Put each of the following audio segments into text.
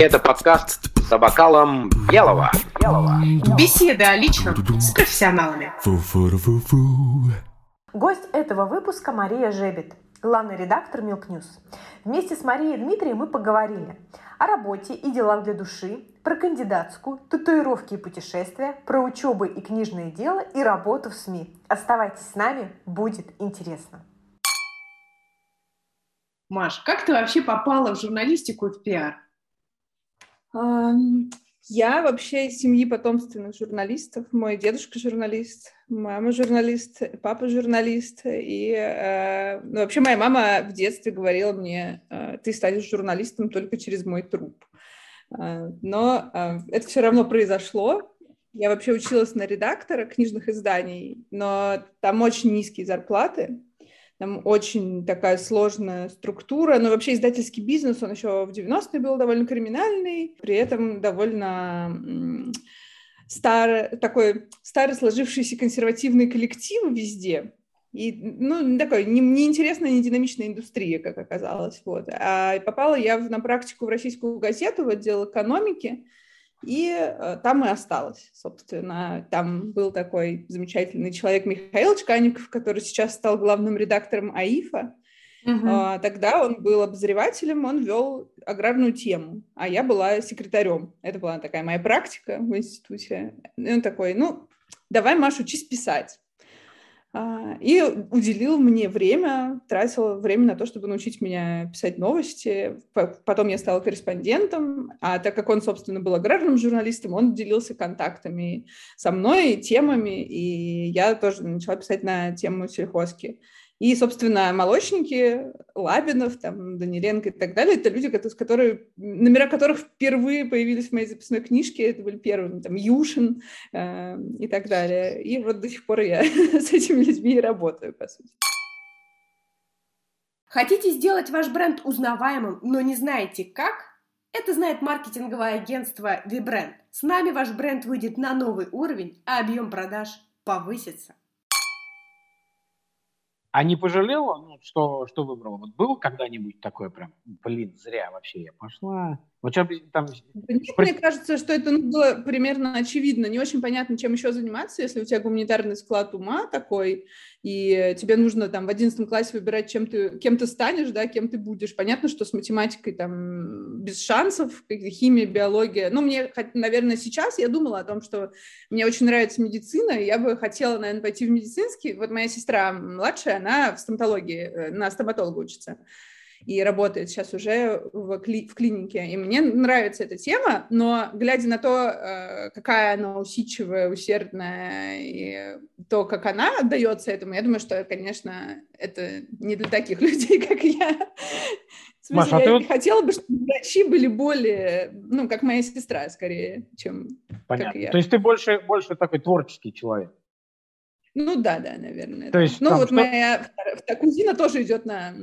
Это подкаст за бокалом белого. белого. Беседы о личном с профессионалами. Гость этого выпуска Мария Жебет, главный редактор Milk News. Вместе с Марией и Дмитрием мы поговорили о работе и делах для души, про кандидатскую, татуировки и путешествия, про учебы и книжное дело и работу в СМИ. Оставайтесь с нами, будет интересно. Маш, как ты вообще попала в журналистику и в пиар? Я вообще из семьи потомственных журналистов. Мой дедушка журналист, мама журналист, папа журналист. И э, ну, вообще моя мама в детстве говорила мне, э, ты станешь журналистом только через мой труп. Э, но это все равно произошло. Я вообще училась на редактора книжных изданий, но там очень низкие зарплаты. Там очень такая сложная структура, но вообще издательский бизнес, он еще в 90-е был довольно криминальный, при этом довольно старый, такой старый сложившийся консервативный коллектив везде. И, ну, такой не, неинтересная, не динамичная индустрия, как оказалось. Вот. А попала я в, на практику в российскую газету в отдел экономики, и э, там и осталась, собственно. Там был такой замечательный человек Михаил Чкаников, который сейчас стал главным редактором АИФа. Uh-huh. Тогда он был обозревателем, он вел аграрную тему, а я была секретарем. Это была такая моя практика в институте. И он такой, ну, давай, Маша, учись писать. А, и уделил мне время, тратил время на то, чтобы научить меня писать новости. Потом я стала корреспондентом, а так как он, собственно, был аграрным журналистом, он делился контактами со мной, темами, и я тоже начала писать на тему сельхозки. И, собственно, молочники, Лабинов, там, Даниленко и так далее, это люди, которые, номера которых впервые появились в моей записной книжке, это были первыми, там, Юшин э, и так далее. И вот до сих пор я с этими людьми и работаю, по сути. Хотите сделать ваш бренд узнаваемым, но не знаете как? Это знает маркетинговое агентство VBrand. С нами ваш бренд выйдет на новый уровень, а объем продаж повысится. А не пожалела, ну, что, что выбрала? Вот был когда-нибудь такое прям, блин, зря вообще я пошла, вот сейчас там... Нет, мне кажется, что это ну, было примерно очевидно. Не очень понятно, чем еще заниматься, если у тебя гуманитарный склад ума такой, и тебе нужно там в одиннадцатом классе выбирать, чем ты, кем ты станешь, да, кем ты будешь. Понятно, что с математикой там без шансов, химия, биология. Ну, мне, наверное, сейчас я думала о том, что мне очень нравится медицина, и я бы хотела, наверное, пойти в медицинский. Вот моя сестра младшая, она в стоматологии, э, на стоматолога учится и работает сейчас уже в, кли в клинике. И мне нравится эта тема, но глядя на то, э, какая она усидчивая, усердная, и то, как она отдается этому, я думаю, что, конечно, это не для таких людей, как я. В смысле, Маша, а я вот... хотела бы, чтобы врачи были более, ну, как моя сестра, скорее, чем Понятно. как я. То есть ты больше, больше такой творческий человек? Ну да, да, наверное. То есть, ну вот что... моя кузина тоже идет на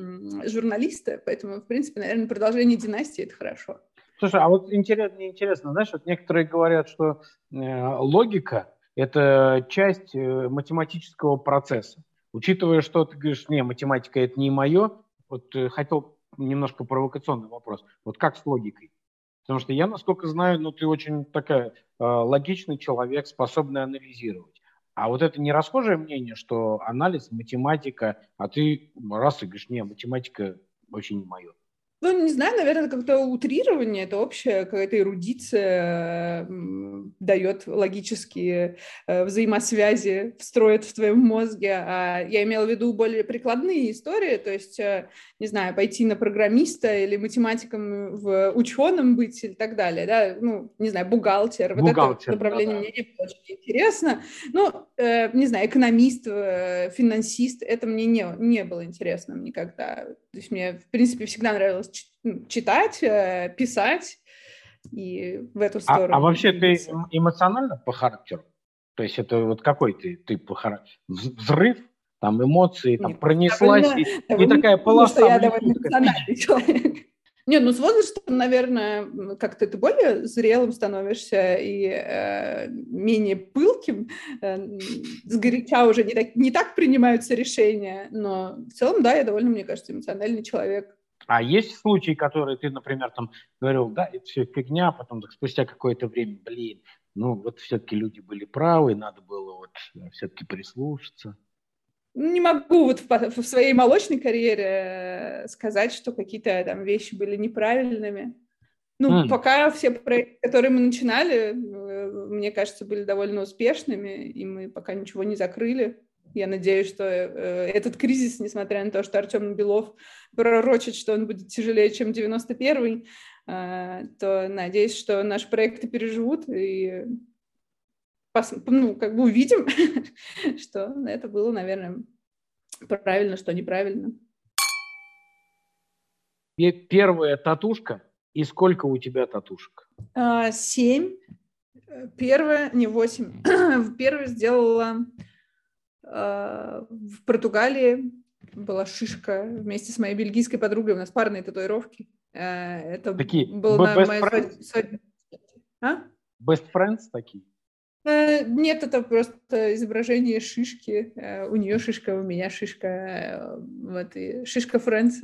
журналиста, поэтому, в принципе, наверное, продолжение династии – это хорошо. Слушай, а вот интересно, интересно знаешь, вот некоторые говорят, что э, логика – это часть э, математического процесса. Учитывая, что ты говоришь, не, математика – это не мое, вот э, хотел немножко провокационный вопрос. Вот как с логикой? Потому что я, насколько знаю, ну, ты очень такая э, логичный человек, способный анализировать. А вот это не расхожее мнение, что анализ, математика, а ты раз и говоришь, не, математика вообще не мое. Ну, не знаю, наверное, как-то утрирование, это общая какая-то эрудиция дает логические э, взаимосвязи, встроит в твоем мозге. А я имела в виду более прикладные истории, то есть, э, не знаю, пойти на программиста или математиком в ученым быть и так далее, да, ну, не знаю, бухгалтер, бухгалтер вот это направление да, мне не очень интересно. Ну, э, не знаю, экономист, финансист, это мне не, не было интересно никогда. То есть мне, в принципе, всегда нравилось читать, э, писать и в эту сторону. А, а вообще ты эмоционально по характеру? То есть это вот какой ты, ты по характеру? Взрыв, там эмоции, там Нет, пронеслась, довольно, и, довольно, и такая полоса. Я довольно эмоциональный человек. Нет, ну с возрастом, наверное, как-то ты более зрелым становишься и э, менее пылким. Э, сгоряча уже не так, не так принимаются решения, но в целом, да, я довольно, мне кажется, эмоциональный человек. А есть случаи, которые ты, например, там говорил, да, это все фигня, а потом так, спустя какое-то время, блин, ну вот все-таки люди были правы, надо было вот э, все-таки прислушаться. Не могу вот в, в своей молочной карьере э, сказать, что какие-то там вещи были неправильными. Ну, mm. пока все проекты, которые мы начинали, э, мне кажется, были довольно успешными, и мы пока ничего не закрыли. Я надеюсь, что э, этот кризис, несмотря на то, что Артем Белов пророчит, что он будет тяжелее, чем 91-й, э, то надеюсь, что наши проекты переживут и пос, ну, как бы увидим, что это было, наверное, правильно, что неправильно. И первая татушка и сколько у тебя татушек? А, семь. Первая, не восемь. Первую сделала а, в Португалии. Была шишка вместе с моей бельгийской подругой. У нас парные татуировки. А, это такие было на моей свадьбе. А? Best friends такие? Э, нет, это просто изображение шишки. Э, у нее шишка, у меня шишка. Э, вот, и шишка Фрэнс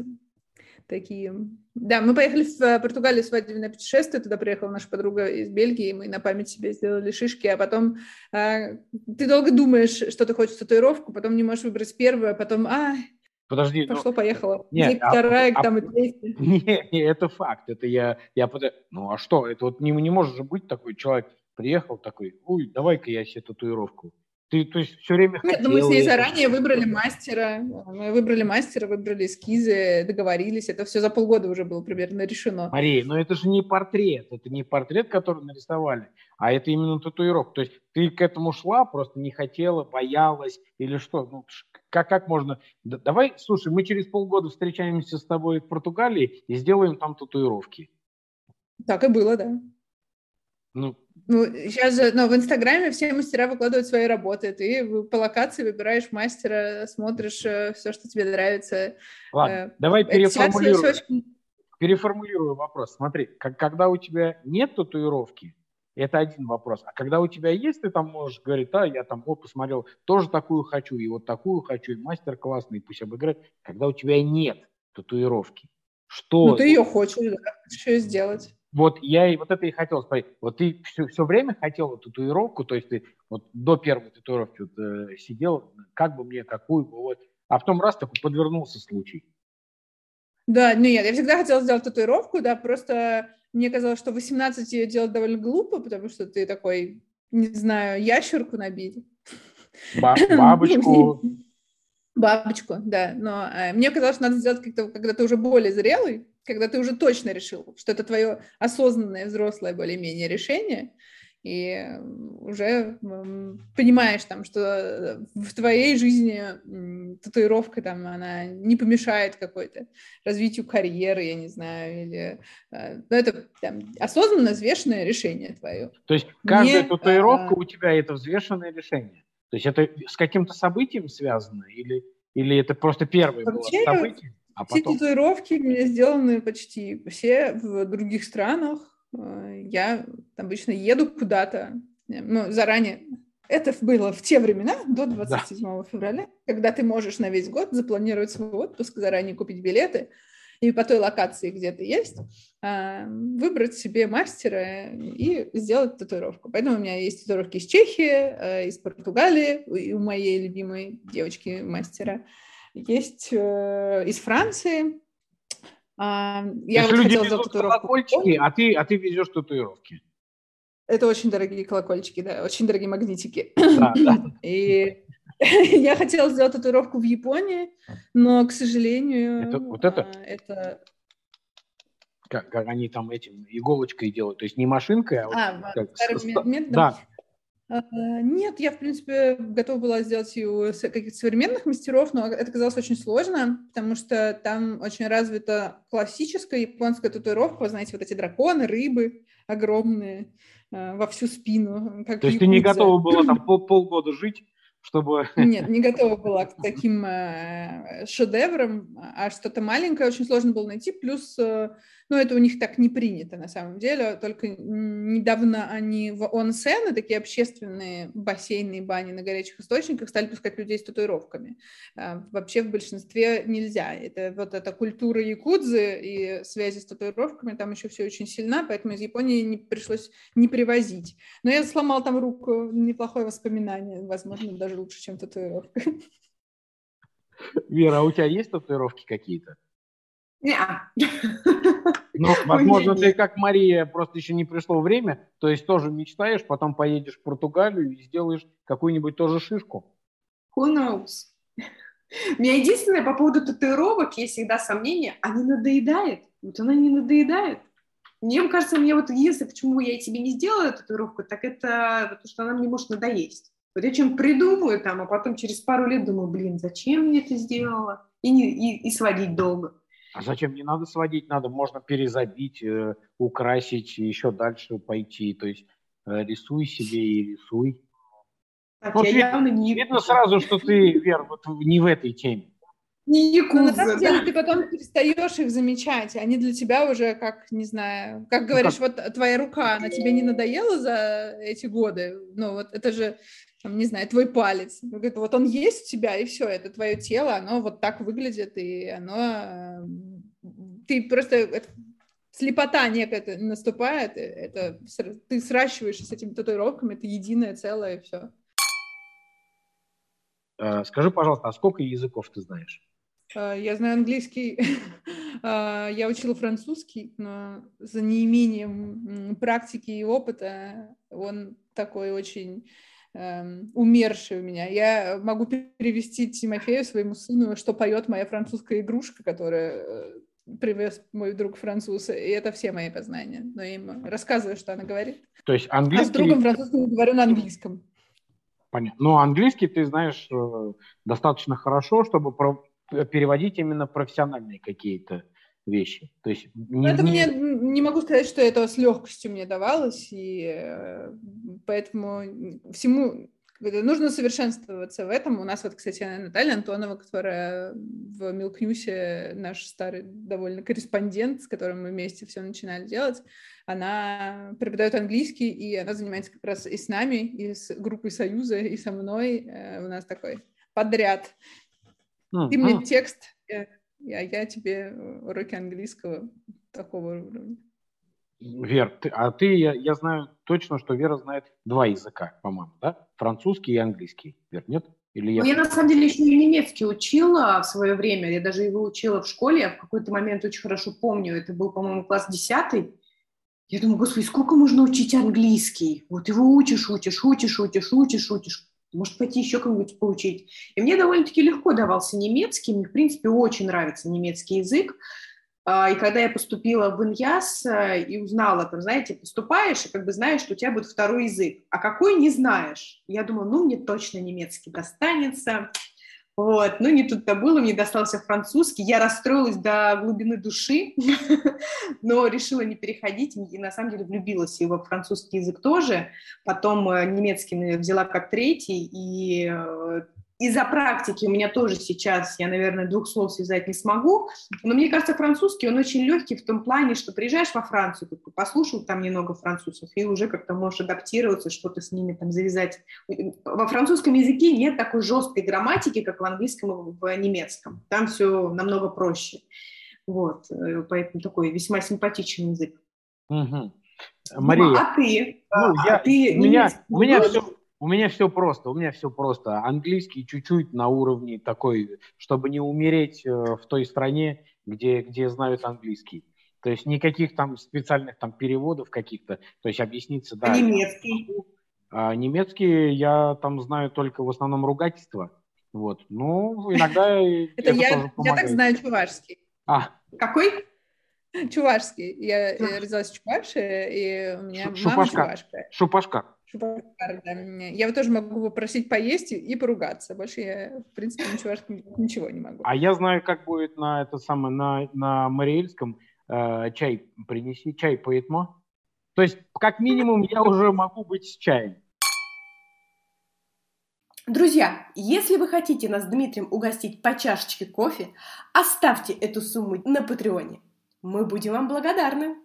такие. Да, мы поехали в э, Португалию свадебное путешествие, туда приехала наша подруга из Бельгии, мы на память себе сделали шишки, а потом э, ты долго думаешь, что ты хочешь татуировку, потом не можешь выбрать первую, а потом, а, Подожди, ну, пошло, ну, поехало. Нет, а, вторая, а, там и третья. Не, не, это факт, это я, я, ну а что, это вот не, не может же быть такой человек, приехал такой, ой, давай-ка я себе татуировку. Ты, то есть, все время Нет, ну мы с ней заранее выбрали мастера, мы выбрали мастера, выбрали эскизы, договорились, это все за полгода уже было примерно решено. Мария, но это же не портрет, это не портрет, который нарисовали, а это именно татуировка. То есть ты к этому шла, просто не хотела, боялась или что? Ну, как, как можно? Давай, слушай, мы через полгода встречаемся с тобой в Португалии и сделаем там татуировки. Так и было, да. Ну, ну, сейчас же, но в Инстаграме все мастера выкладывают свои работы. Ты по локации выбираешь мастера, смотришь э, все, что тебе нравится. Ладно, э, давай переформулируем. Очень... Переформулирую вопрос. Смотри, как, когда у тебя нет татуировки, это один вопрос. А когда у тебя есть, ты там можешь говорить, а, я там, вот, посмотрел, тоже такую хочу, и вот такую хочу, и мастер классный, пусть обыграет. Когда у тебя нет татуировки, что... Ну, ты ее хочешь, да, хочешь ее сделать. Вот я и вот это и хотел спросить. Вот ты все, все время хотел татуировку, то есть ты вот до первой татуировки вот, э, сидел, как бы мне, какую бы, вот, а потом раз такой подвернулся случай. Да, нет, я всегда хотела сделать татуировку, да, просто мне казалось, что 18 ее делать довольно глупо, потому что ты такой, не знаю, ящерку набить. Бабочку. Бабочку, да. Но э, мне казалось, что надо сделать как-то, когда ты уже более зрелый, когда ты уже точно решил, что это твое осознанное, взрослое более-менее решение, и уже понимаешь там, что в твоей жизни татуировка там, она не помешает какой-то развитию карьеры, я не знаю, или... Э, ну, это там, осознанно взвешенное решение твое. То есть каждая не, татуировка а... у тебя — это взвешенное решение? То есть это с каким-то событием связано? Или, или это просто первое было событие? А все потом... татуировки у меня сделаны почти все в других странах. Э, я обычно еду куда-то, э, ну, заранее. Это было в те времена, до 27 да. февраля, когда ты можешь на весь год запланировать свой отпуск, заранее купить билеты, и по той локации, где ты есть, а, выбрать себе мастера и сделать татуировку. Поэтому у меня есть татуировки из Чехии, э, из Португалии, у моей любимой девочки мастера есть э, из Франции. А, я вот люди хотела везут колокольчики, а ты, а ты везешь татуировки. Это очень дорогие колокольчики, да, очень дорогие магнитики. Да, да. И я хотела сделать татуировку в Японии, но, к сожалению, это, вот это? А, это... Как, как они там этим иголочкой делают, то есть не машинкой, а, а вот, как, старым методом. Да, нет, я, в принципе, готова была сделать и у каких-то современных мастеров, но это казалось очень сложно, потому что там очень развита классическая японская татуировка, знаете, вот эти драконы, рыбы огромные а, во всю спину. Как То есть ты не готова была там пол, полгода жить, чтобы... Нет, не готова была к таким э, шедеврам, а что-то маленькое очень сложно было найти, плюс, ну, это у них так не принято на самом деле, только недавно они в онсены, такие общественные бассейны и бани на горячих источниках, стали пускать людей с татуировками. Э, вообще в большинстве нельзя. Это вот эта культура якудзы и связи с татуировками, там еще все очень сильна, поэтому из Японии не пришлось не привозить. Но я сломал там руку, неплохое воспоминание, возможно, даже лучше, чем татуировка. Вера, а у тебя есть татуировки какие-то? Нет. Ну, возможно, ты как Мария, просто еще не пришло время, то есть тоже мечтаешь, потом поедешь в Португалию и сделаешь какую-нибудь тоже шишку. Who knows? У меня единственное по поводу татуировок есть всегда сомнение, а не надоедает? Вот она не надоедает. Мне кажется, мне вот единственное, почему я тебе не сделала татуировку, так это потому что она мне может надоесть. Вот я чем придумаю там, а потом через пару лет думаю, блин, зачем мне это сделала? И, не, и, и сводить долго. А зачем? Не надо сводить, надо, можно перезабить, э, украсить, еще дальше пойти. То есть э, рисуй себе и рисуй. Так, ну, я видно, явно не... Видно сразу, что ты, Вер, вот не в этой теме. Не якудза, на самом деле, да. ты потом перестаешь их замечать, они для тебя уже как, не знаю, как говоришь, ну, как... вот твоя рука, она тебе не надоела за эти годы? Ну, вот это же, там, не знаю, твой палец. Вот он есть у тебя, и все, это твое тело, оно вот так выглядит, и оно... Ты просто... Это, слепота некая наступает, это ты сращиваешься с этими татуировками, это единое целое, и все. Э, скажи, пожалуйста, а сколько языков ты знаешь? А, я знаю английский, а, я учила французский, но за неимением практики и опыта он такой очень эм, умерший у меня. Я могу перевести Тимофею, своему сыну, что поет моя французская игрушка, которая э, привез мой друг француз, и это все мои познания. Но я ему рассказываю, что она говорит. То есть английский... А с другом французским говорю на английском. Понятно. Но английский ты знаешь э, достаточно хорошо, чтобы переводить именно профессиональные какие-то вещи. То есть не, это не... мне не могу сказать, что это с легкостью мне давалось, и э, поэтому всему нужно совершенствоваться в этом. У нас вот, кстати, Наталья Антонова, которая в Милкнюсе наш старый довольно корреспондент, с которым мы вместе все начинали делать, она преподает английский, и она занимается как раз и с нами, и с группой Союза, и со мной. Э, у нас такой подряд Mm. Ты мне текст, а я тебе уроки английского такого уровня. Вер, ты, а ты, я, я знаю точно, что Вера знает два языка, по-моему, да? Французский и английский. Вер, нет? Или я... Ну, я на самом деле еще и немецкий учила в свое время. Я даже его учила в школе. Я в какой-то момент очень хорошо помню. Это был, по-моему, класс десятый. Я думаю, господи, сколько можно учить английский? Вот его учишь, учишь, учишь, учишь, учишь, учишь может пойти еще кого-нибудь поучить. И мне довольно-таки легко давался немецкий, мне, в принципе, очень нравится немецкий язык. А, и когда я поступила в Иньяс э, и узнала, там, знаете, поступаешь, и как бы знаешь, что у тебя будет второй язык. А какой не знаешь. Я думаю, ну, мне точно немецкий достанется. Вот, ну не тут-то было, мне достался французский, я расстроилась до глубины души, но решила не переходить, и на самом деле влюбилась и во французский язык тоже, потом э, немецкий взяла как третий, и э, из-за практики у меня тоже сейчас, я, наверное, двух слов связать не смогу, но мне кажется, французский, он очень легкий в том плане, что приезжаешь во Францию, послушал там немного французов, и уже как-то можешь адаптироваться, что-то с ними там завязать. Во французском языке нет такой жесткой грамматики, как в английском и в немецком. Там все намного проще. Вот, э, поэтому такой весьма симпатичный язык. Угу. Мария, ну, а ты? Ну, а, я, ты меня, у меня все у меня все просто, у меня все просто. Английский чуть-чуть на уровне такой, чтобы не умереть э, в той стране, где, где знают английский. То есть никаких там специальных там переводов каких-то, то есть объясниться, да. А немецкий? А немецкий я там знаю только в основном ругательство. Вот. Ну, иногда это я, я так знаю чувашский. А. Какой? Чувашский. Я родилась в Чувашии, и у меня мама чувашка. Шупашка. Шупашкар, да. Я тоже могу попросить поесть и поругаться. Больше я, в принципе, ничего, ничего не могу. А я знаю, как будет на это самое, на, на Мариэльском э, чай принеси, чай поэтмо. То есть, как минимум, я уже могу быть с чаем. Друзья, если вы хотите нас с Дмитрием угостить по чашечке кофе, оставьте эту сумму на Патреоне. Мы будем вам благодарны.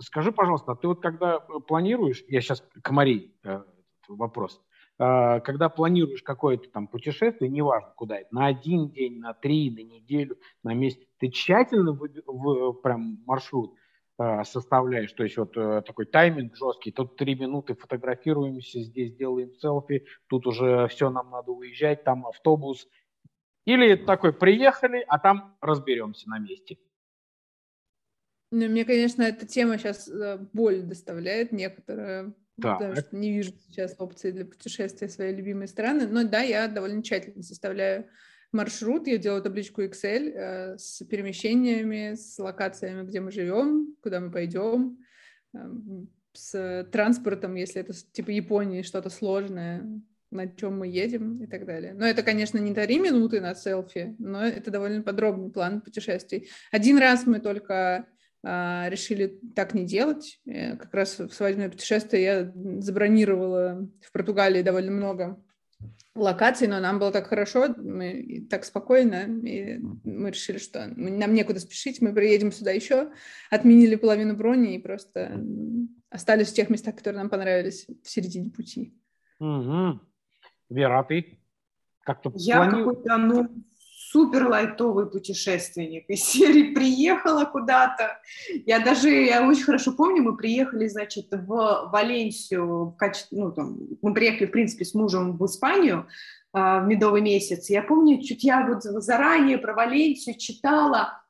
Скажи, пожалуйста, а ты вот когда планируешь, я сейчас к Марии э, вопрос, э, когда планируешь какое-то там путешествие, неважно куда это, на один день, на три, на неделю, на месяц, ты тщательно в, в, прям маршрут Э, составляешь, то есть вот э, такой тайминг жесткий, тут три минуты фотографируемся, здесь делаем селфи, тут уже все, нам надо уезжать, там автобус. Или такой, приехали, а там разберемся на месте. Ну, мне, конечно, эта тема сейчас э, боль доставляет некоторая, да. потому что не вижу сейчас опции для путешествия в свои любимые страны, но да, я довольно тщательно составляю маршрут, я делаю табличку Excel э, с перемещениями, с локациями, где мы живем, куда мы пойдем, э, с транспортом, если это типа Японии что-то сложное, на чем мы едем и так далее. Но это, конечно, не три минуты на селфи, но это довольно подробный план путешествий. Один раз мы только решили так не делать. Э, как раз в свадебное путешествие я забронировала в Португалии довольно много локаций, но нам было так хорошо, мы так спокойно, и мы решили, что нам некуда спешить, мы приедем сюда еще, отменили половину брони и просто остались в тех местах, которые нам понравились в середине пути. Угу. Вера, а ты как-то Я плани... какой-то, ну, супер лайтовый путешественник. Из серии приехала куда-то. Я даже, я очень хорошо помню, мы приехали, значит, в Валенсию, в качестве, ну, там, мы приехали, в принципе, с мужем в Испанию э, в медовый месяц. Я помню, чуть я вот заранее про Валенсию читала,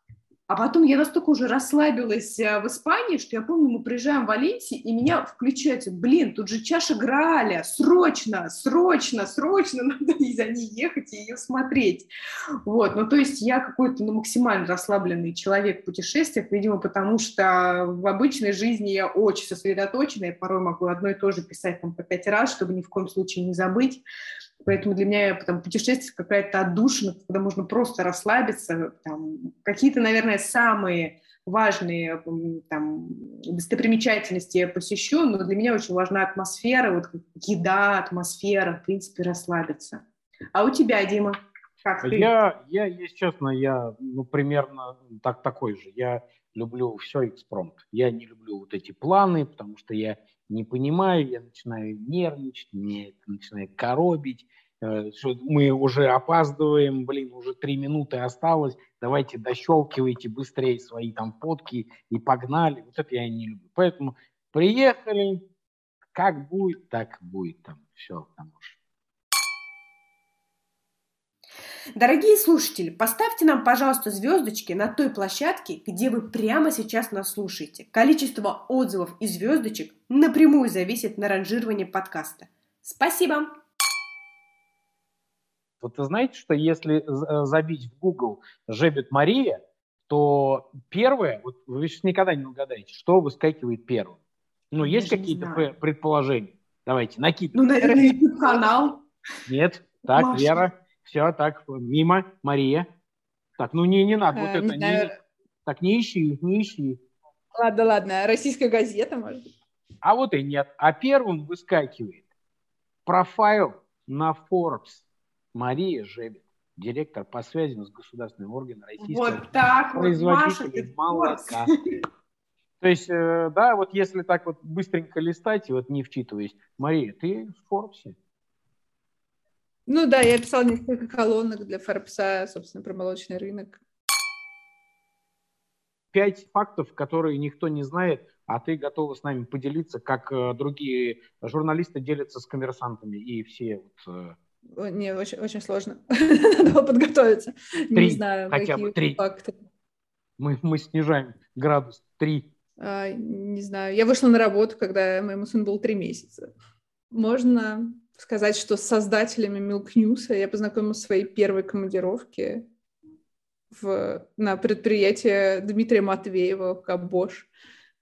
а потом я настолько уже расслабилась э, в Испании, что я помню, мы приезжаем в Валенсию, и меня включается, блин, тут же чаша Грааля, срочно, срочно, срочно надо за ней ехать и ее смотреть. Вот, ну то есть я какой-то ну, максимально расслабленный человек в путешествиях, видимо, потому что в обычной жизни я очень сосредоточена, я порой могу одно и то же писать там по пять раз, чтобы ни в коем случае не забыть. Поэтому для меня там, путешествие какая-то отдушина, когда можно просто расслабиться. Там, какие-то, наверное, самые важные там, достопримечательности я посещу, но для меня очень важна атмосфера, вот еда, атмосфера, в принципе, расслабиться. А у тебя, Дима? Как ты? Я, я, если честно, я ну, примерно так, такой же. Я люблю все экспромт. Я не люблю вот эти планы, потому что я не понимаю, я начинаю нервничать, мне это начинает коробить, э, что мы уже опаздываем, блин, уже три минуты осталось, давайте дощелкивайте быстрее свои там фотки и погнали. Вот это я не люблю. Поэтому приехали, как будет, так будет там все, там уж Дорогие слушатели, поставьте нам, пожалуйста, звездочки на той площадке, где вы прямо сейчас нас слушаете. Количество отзывов и звездочек напрямую зависит на ранжировании подкаста. Спасибо! Вот вы знаете, что если э, забить в Google «Жебет Мария», то первое, вот вы сейчас никогда не угадаете, что выскакивает первым. Ну, есть какие-то предположения? Давайте, накидывайте. Ну, наверное, YouTube-канал. Нет, так, Маша. Вера. Все, так, мимо, Мария. Так, ну не, не надо, вот это, не, так, не ищи, не ищи. Ладно, ладно, российская газета, может быть. А вот и нет. А первым выскакивает профайл на Forbes Мария Жебет, директор по связям с государственным органом российского вот так производителя вот, молока. То есть, э, да, вот если так вот быстренько листать и вот не вчитываясь, Мария, ты в Форбсе? Ну да, я писала несколько колонок для Форбса, собственно, про молочный рынок. Пять фактов, которые никто не знает, а ты готова с нами поделиться, как э, другие журналисты делятся с коммерсантами и все вот... Э... Не, очень, очень сложно. Надо было подготовиться. Три, не знаю, хотя какие бы три. факты. Мы, мы снижаем градус. Три. А, не знаю. Я вышла на работу, когда моему сыну было три месяца. Можно сказать, что с создателями Milk News я познакомилась в своей первой командировке в, на предприятие Дмитрия Матвеева Кабош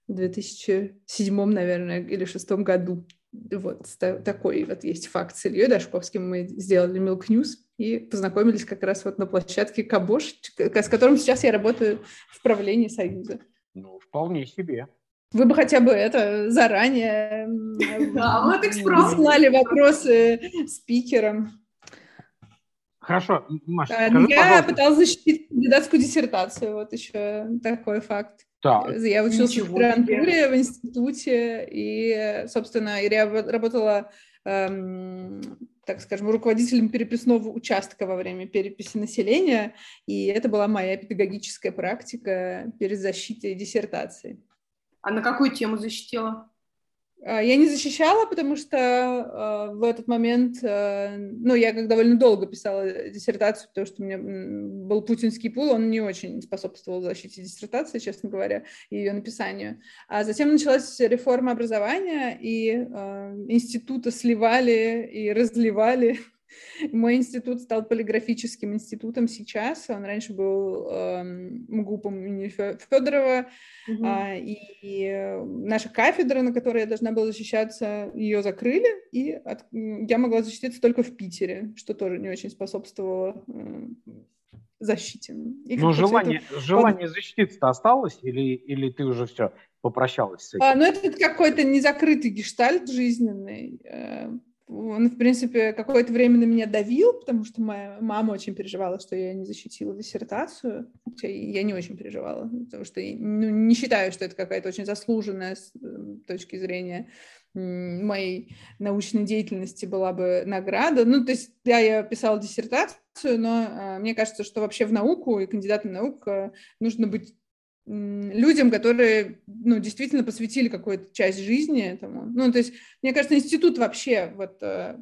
в 2007, наверное, или 2006 году. Вот такой вот есть факт с Ильей Дашковским. Мы сделали Milk News и познакомились как раз вот на площадке Кабош, с которым сейчас я работаю в правлении Союза. Ну, вполне себе. Вы бы хотя бы это заранее да, вот слали вопросы спикерам. Хорошо, Маша, скажи, Я пожалуйста. пыталась защитить кандидатскую диссертацию, вот еще такой факт. Да. Я училась Ничего в аспирантуре в институте, и, собственно, я работала, эм, так скажем, руководителем переписного участка во время переписи населения, и это была моя педагогическая практика перед защитой диссертации. А на какую тему защитила? А, я не защищала, потому что э, в этот момент, э, ну, я как довольно долго писала диссертацию, потому что у меня был путинский пул, он не очень способствовал защите диссертации, честно говоря, и ее написанию. А затем началась реформа образования, и э, институты сливали и разливали мой институт стал полиграфическим институтом сейчас. Он раньше был э, МГУПом имени Федорова. Угу. Э, и, и наша кафедра, на которой я должна была защищаться, ее закрыли. И от, я могла защититься только в Питере, что тоже не очень способствовало э, защите. И Но желание, это... желание защититься осталось или, или ты уже все попрощалась с этим? А, ну, это какой-то незакрытый гештальт жизненный. Он, в принципе, какое-то время на меня давил, потому что моя мама очень переживала, что я не защитила диссертацию. Я не очень переживала, потому что ну, не считаю, что это какая-то очень заслуженная с э, точки зрения моей научной деятельности была бы награда. Ну, то есть, да, я писала диссертацию, но э, мне кажется, что вообще в науку и кандидатам наук э, нужно быть людям, которые, ну, действительно посвятили какую-то часть жизни этому. Ну, то есть, мне кажется, институт вообще вот э,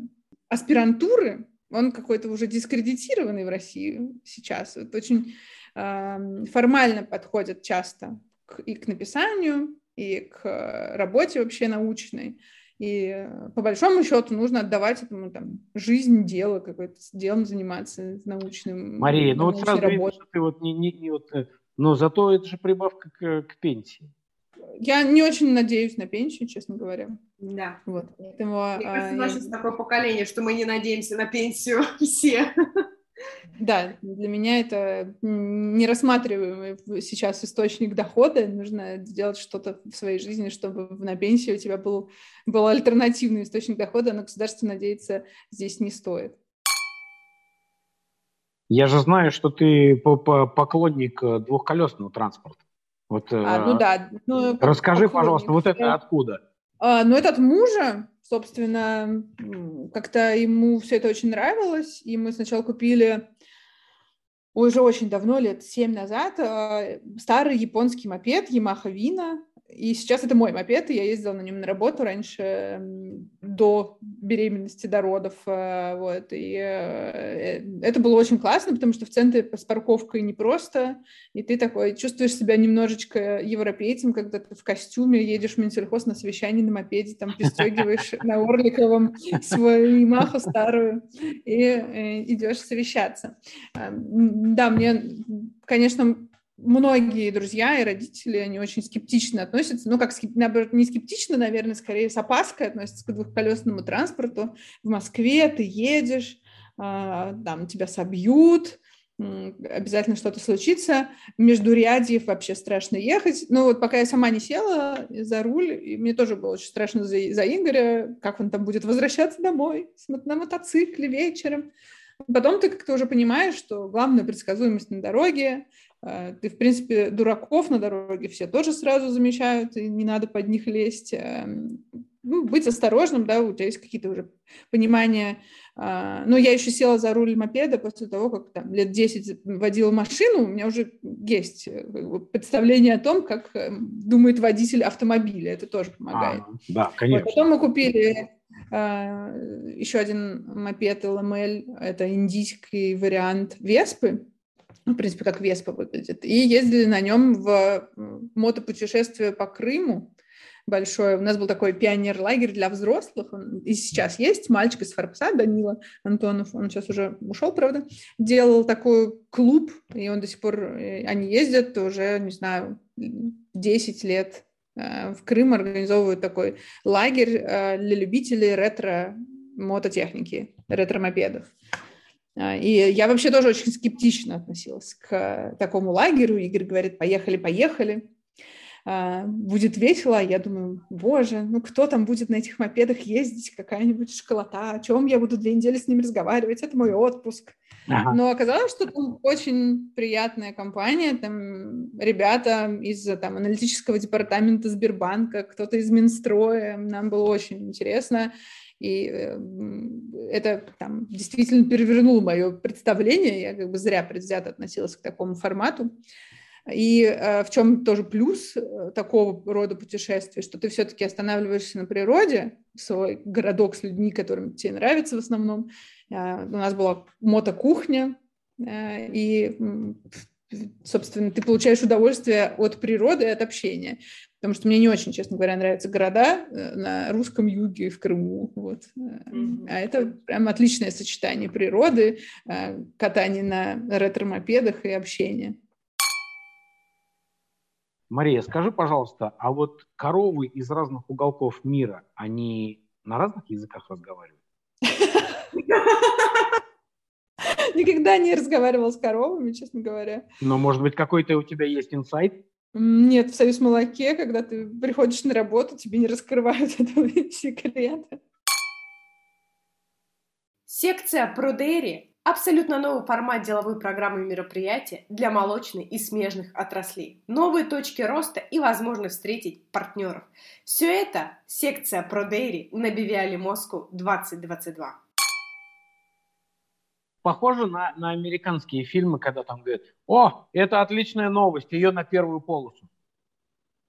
аспирантуры, он какой-то уже дискредитированный в России сейчас. Вот очень э, формально подходят часто к, и к написанию, и к работе вообще научной. И э, по большому счету нужно отдавать этому там жизнь, дело, какое-то делом заниматься научным. Мария, ну вот сразу видно, что ты вот не, не, не вот э, но зато это же прибавка к, к пенсии. Я не очень надеюсь на пенсию, честно говоря. Да. Вот. Поэтому, Мне кажется, а, наше я... такое поколение, что мы не надеемся на пенсию все. Да, для меня это не рассматриваемый сейчас источник дохода. Нужно сделать что-то в своей жизни, чтобы на пенсию у тебя был, был альтернативный источник дохода, но государство надеяться здесь не стоит. Я же знаю, что ты поклонник э, двухколесного транспорта. Вот, а, ну да. Ну, расскажи, пожалуйста, вот это откуда? А, ну, это от мужа, собственно, как-то ему все это очень нравилось, и мы сначала купили уже очень давно, лет семь назад, а, старый японский мопед Yamaha Vina, и сейчас это мой мопед, и я ездила на нем на работу раньше, до беременности, до родов, э, вот, и э, это было очень классно, потому что в центре с парковкой непросто, и ты такой чувствуешь себя немножечко европейцем, когда ты в костюме едешь в Минсельхоз на совещание на мопеде, там пристегиваешь на Орликовом свою маху старую и э, идешь совещаться. Да, мне, конечно, многие друзья и родители, они очень скептично относятся, ну, как, наоборот, не скептично, наверное, скорее с опаской относятся к двухколесному транспорту. В Москве ты едешь, а, там тебя собьют, обязательно что-то случится. Между рядьев вообще страшно ехать. Но вот пока я сама не села за руль, и мне тоже было очень страшно за, за Игоря, как он там будет возвращаться домой на мотоцикле вечером. Потом ты как-то уже понимаешь, что главная предсказуемость на дороге, ты, в принципе, дураков на дороге все тоже сразу замечают, и не надо под них лезть. Эм, ну, быть осторожным, да, у тебя есть какие-то уже понимания. А, но я еще села за руль мопеда после того, как там лет 10 водила машину, у меня уже есть э, представление о том, как эм, думает водитель автомобиля. Это тоже помогает. А, да, конечно. Вот, потом мы купили еще один мопед LML, это индийский вариант Веспы в принципе, как Веспа выглядит. И ездили на нем в мотопутешествие по Крыму большое. У нас был такой пионер-лагерь для взрослых. Он и сейчас есть. Мальчик из Фарпса, Данила Антонов, он сейчас уже ушел, правда, делал такой клуб, и он до сих пор, э, они ездят уже, не знаю, 10 лет э, в Крым организовывают такой лагерь э, для любителей ретро-мототехники, ретро-мопедов. А, и я вообще тоже очень скептично относилась к такому лагерю. Игорь говорит, поехали, поехали. а, будет весело, я думаю, боже, ну кто там будет на этих мопедах ездить, какая-нибудь школота, о чем я буду две недели с ними разговаривать, это мой отпуск. Ага. Но оказалось, что там очень приятная компания, там ребята из там, аналитического департамента Сбербанка, кто-то из Минстроя, нам было очень интересно, и э, это там, действительно перевернуло мое представление, я как бы зря предвзято относилась к такому формату. И э, в чем тоже плюс э, такого рода путешествий, что ты все-таки останавливаешься на природе, свой городок с людьми, которым тебе нравится в основном. У нас была мотокухня, и, собственно, ты получаешь удовольствие от природы и от общения. Потому что мне не очень, честно говоря, нравятся города э, на русском юге и в Крыму. Вот. Mm-hmm. А это прям отличное сочетание природы, э, катания на ретро-мопедах и общения. Мария, скажи, пожалуйста, а вот коровы из разных уголков мира, они на разных языках разговаривают? Никогда не разговаривал с коровами, честно говоря. Но, может быть, какой-то у тебя есть инсайт? Нет, в Союз молоке, когда ты приходишь на работу, тебе не раскрывают этого секрета. Секция про Абсолютно новый формат деловой программы мероприятия для молочной и смежных отраслей. Новые точки роста и возможность встретить партнеров. Все это секция ProDairy на Бивиале Москву 2022. Похоже на, на американские фильмы, когда там говорят, о, это отличная новость, ее на первую полосу.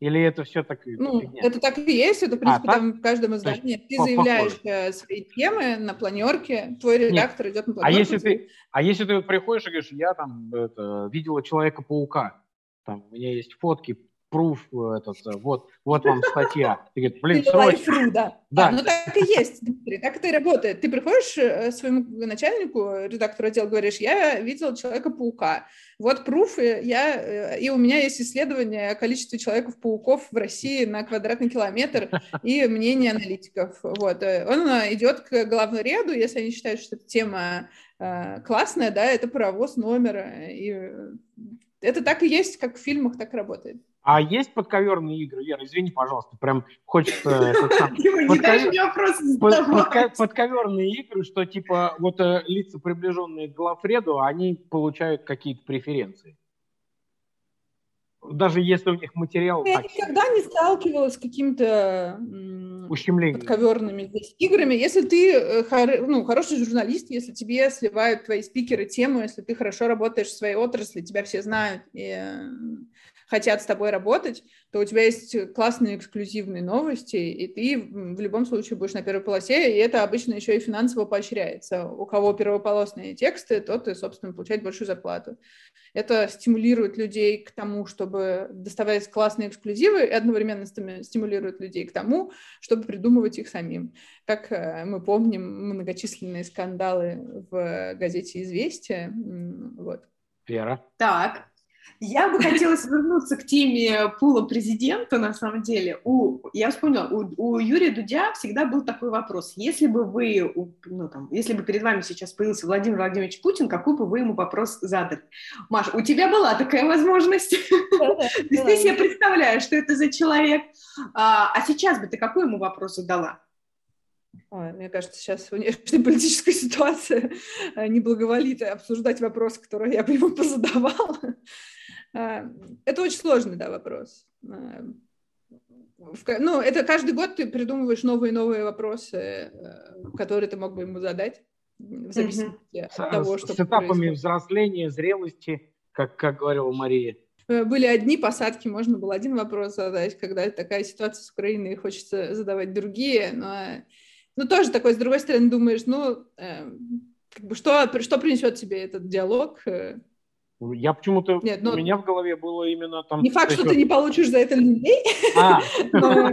Или это все так? Ну, это так и есть. Это, в принципе, а, там в каждом издании. Ты заявляешь похоже. свои темы на планерке, твой редактор Нет. идет на планерку. А если ты, а если ты приходишь и говоришь, я там это, видела Человека-паука, там у меня есть фотки пруф этот, э, вот, вот вам статья. Ты говоришь, блин, срочно. да. да. Ну так и есть, Дмитрий, так это и работает. Ты приходишь э, своему начальнику, редактору отдела, говоришь, я видел Человека-паука, вот пруф, я, э, и у меня есть исследование о количестве Человеков-пауков в России на квадратный километр и мнение аналитиков. Вот. Он идет к главному ряду, если они считают, что эта тема классная, да, это паровоз номера, и это так и есть, как в фильмах так работает. А есть подковерные игры? Вера, извини, пожалуйста, прям хочется... Подковерные игры, что типа вот э, лица, приближенные к Глафреду, они получают какие-то преференции. Даже если у них материал... Я никогда не сталкивалась с какими-то подковерными здесь играми. Если ты э, ну, хороший журналист, если тебе сливают твои спикеры тему, если ты хорошо работаешь в своей отрасли, тебя все знают, и хотят с тобой работать, то у тебя есть классные эксклюзивные новости, и ты в любом случае будешь на первой полосе, и это обычно еще и финансово поощряется. У кого первополосные тексты, тот и, собственно, получает большую зарплату. Это стимулирует людей к тому, чтобы доставать классные эксклюзивы, и одновременно стимулирует людей к тому, чтобы придумывать их самим. Как э, мы помним многочисленные скандалы в газете «Известия». Вот. Вера. Так, я бы хотела вернуться к теме пула президента, на самом деле. У, я вспомнила, у, у Юрия Дудя всегда был такой вопрос. Если бы вы, ну, там, если бы перед вами сейчас появился Владимир Владимирович Путин, какой бы вы ему вопрос задали? Маша, у тебя была такая возможность. Здесь я представляю, что это за человек. А, а сейчас бы ты какой ему вопрос задала? Ой, мне кажется, сейчас внешняя политическая ситуация не благоволит обсуждать вопросы, которые я бы ему позадавала. А, это очень сложный, да, вопрос. А, ну, это каждый год ты придумываешь новые и новые вопросы, э, которые ты мог бы ему задать, в зависимости mm-hmm. от того, что С этапами происходит. взросления, зрелости, как, как говорила Мария. Э, были одни посадки, можно было один вопрос задать, когда такая ситуация с Украиной, хочется задавать другие, но ну, тоже такой, с другой стороны, думаешь, ну, э, как бы что, что принесет тебе этот диалог? Я почему-то, Нет, но... у меня в голове было именно там... Не факт, что ты не получишь за это людей. А.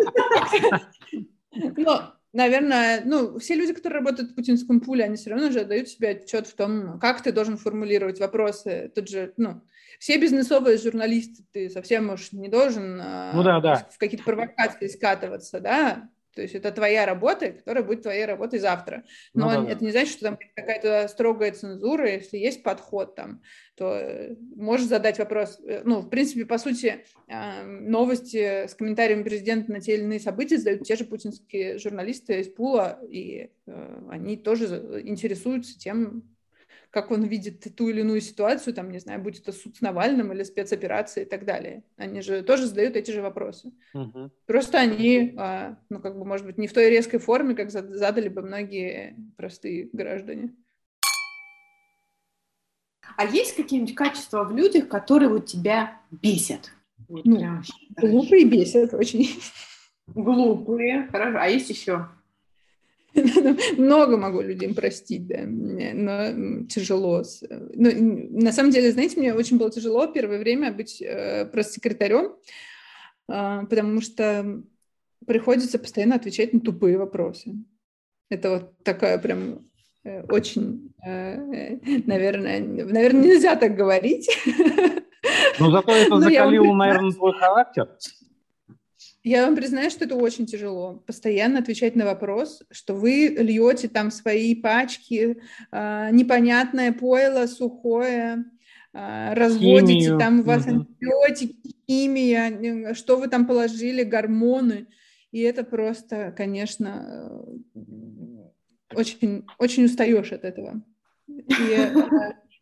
Но, наверное, ну, все люди, которые работают в путинском пуле, они все равно же отдают себе отчет в том, как ты должен формулировать вопросы. Тут же, ну, все бизнесовые журналисты, ты совсем уж не должен ну, да, да. в какие-то провокации скатываться, да? То есть это твоя работа, которая будет твоей работой завтра. Но ну, да, это да. не значит, что там какая-то строгая цензура. Если есть подход там, то э, можешь задать вопрос. Э, ну, в принципе, по сути, новости с комментариями президента на те или иные события задают те же путинские журналисты из Пула, и э, они тоже интересуются тем, как он видит ту или иную ситуацию, там, не знаю, будь это суд с Навальным или спецоперация и так далее. Они же тоже задают эти же вопросы. Угу. Просто они, а, ну, как бы, может быть, не в той резкой форме, как задали бы многие простые граждане. А есть какие-нибудь качества в людях, которые вот тебя бесят? Вот ну, прям, глупые бесят очень. Глупые, хорошо. А есть еще? Много могу людям простить, да, но тяжело. Но, на самом деле, знаете, мне очень было тяжело первое время быть э, просто секретарем, э, потому что приходится постоянно отвечать на тупые вопросы. Это вот такая прям э, очень, э, наверное, наверное, нельзя так говорить. Но зато это закалило, наверное, твой характер. Я вам признаю, что это очень тяжело. Постоянно отвечать на вопрос, что вы льете там свои пачки, э, непонятное пойло, сухое, э, разводите, Химию. там у вас угу. антибиотики, химия, что вы там положили, гормоны. И это просто, конечно, очень, очень устаешь от этого. И, э,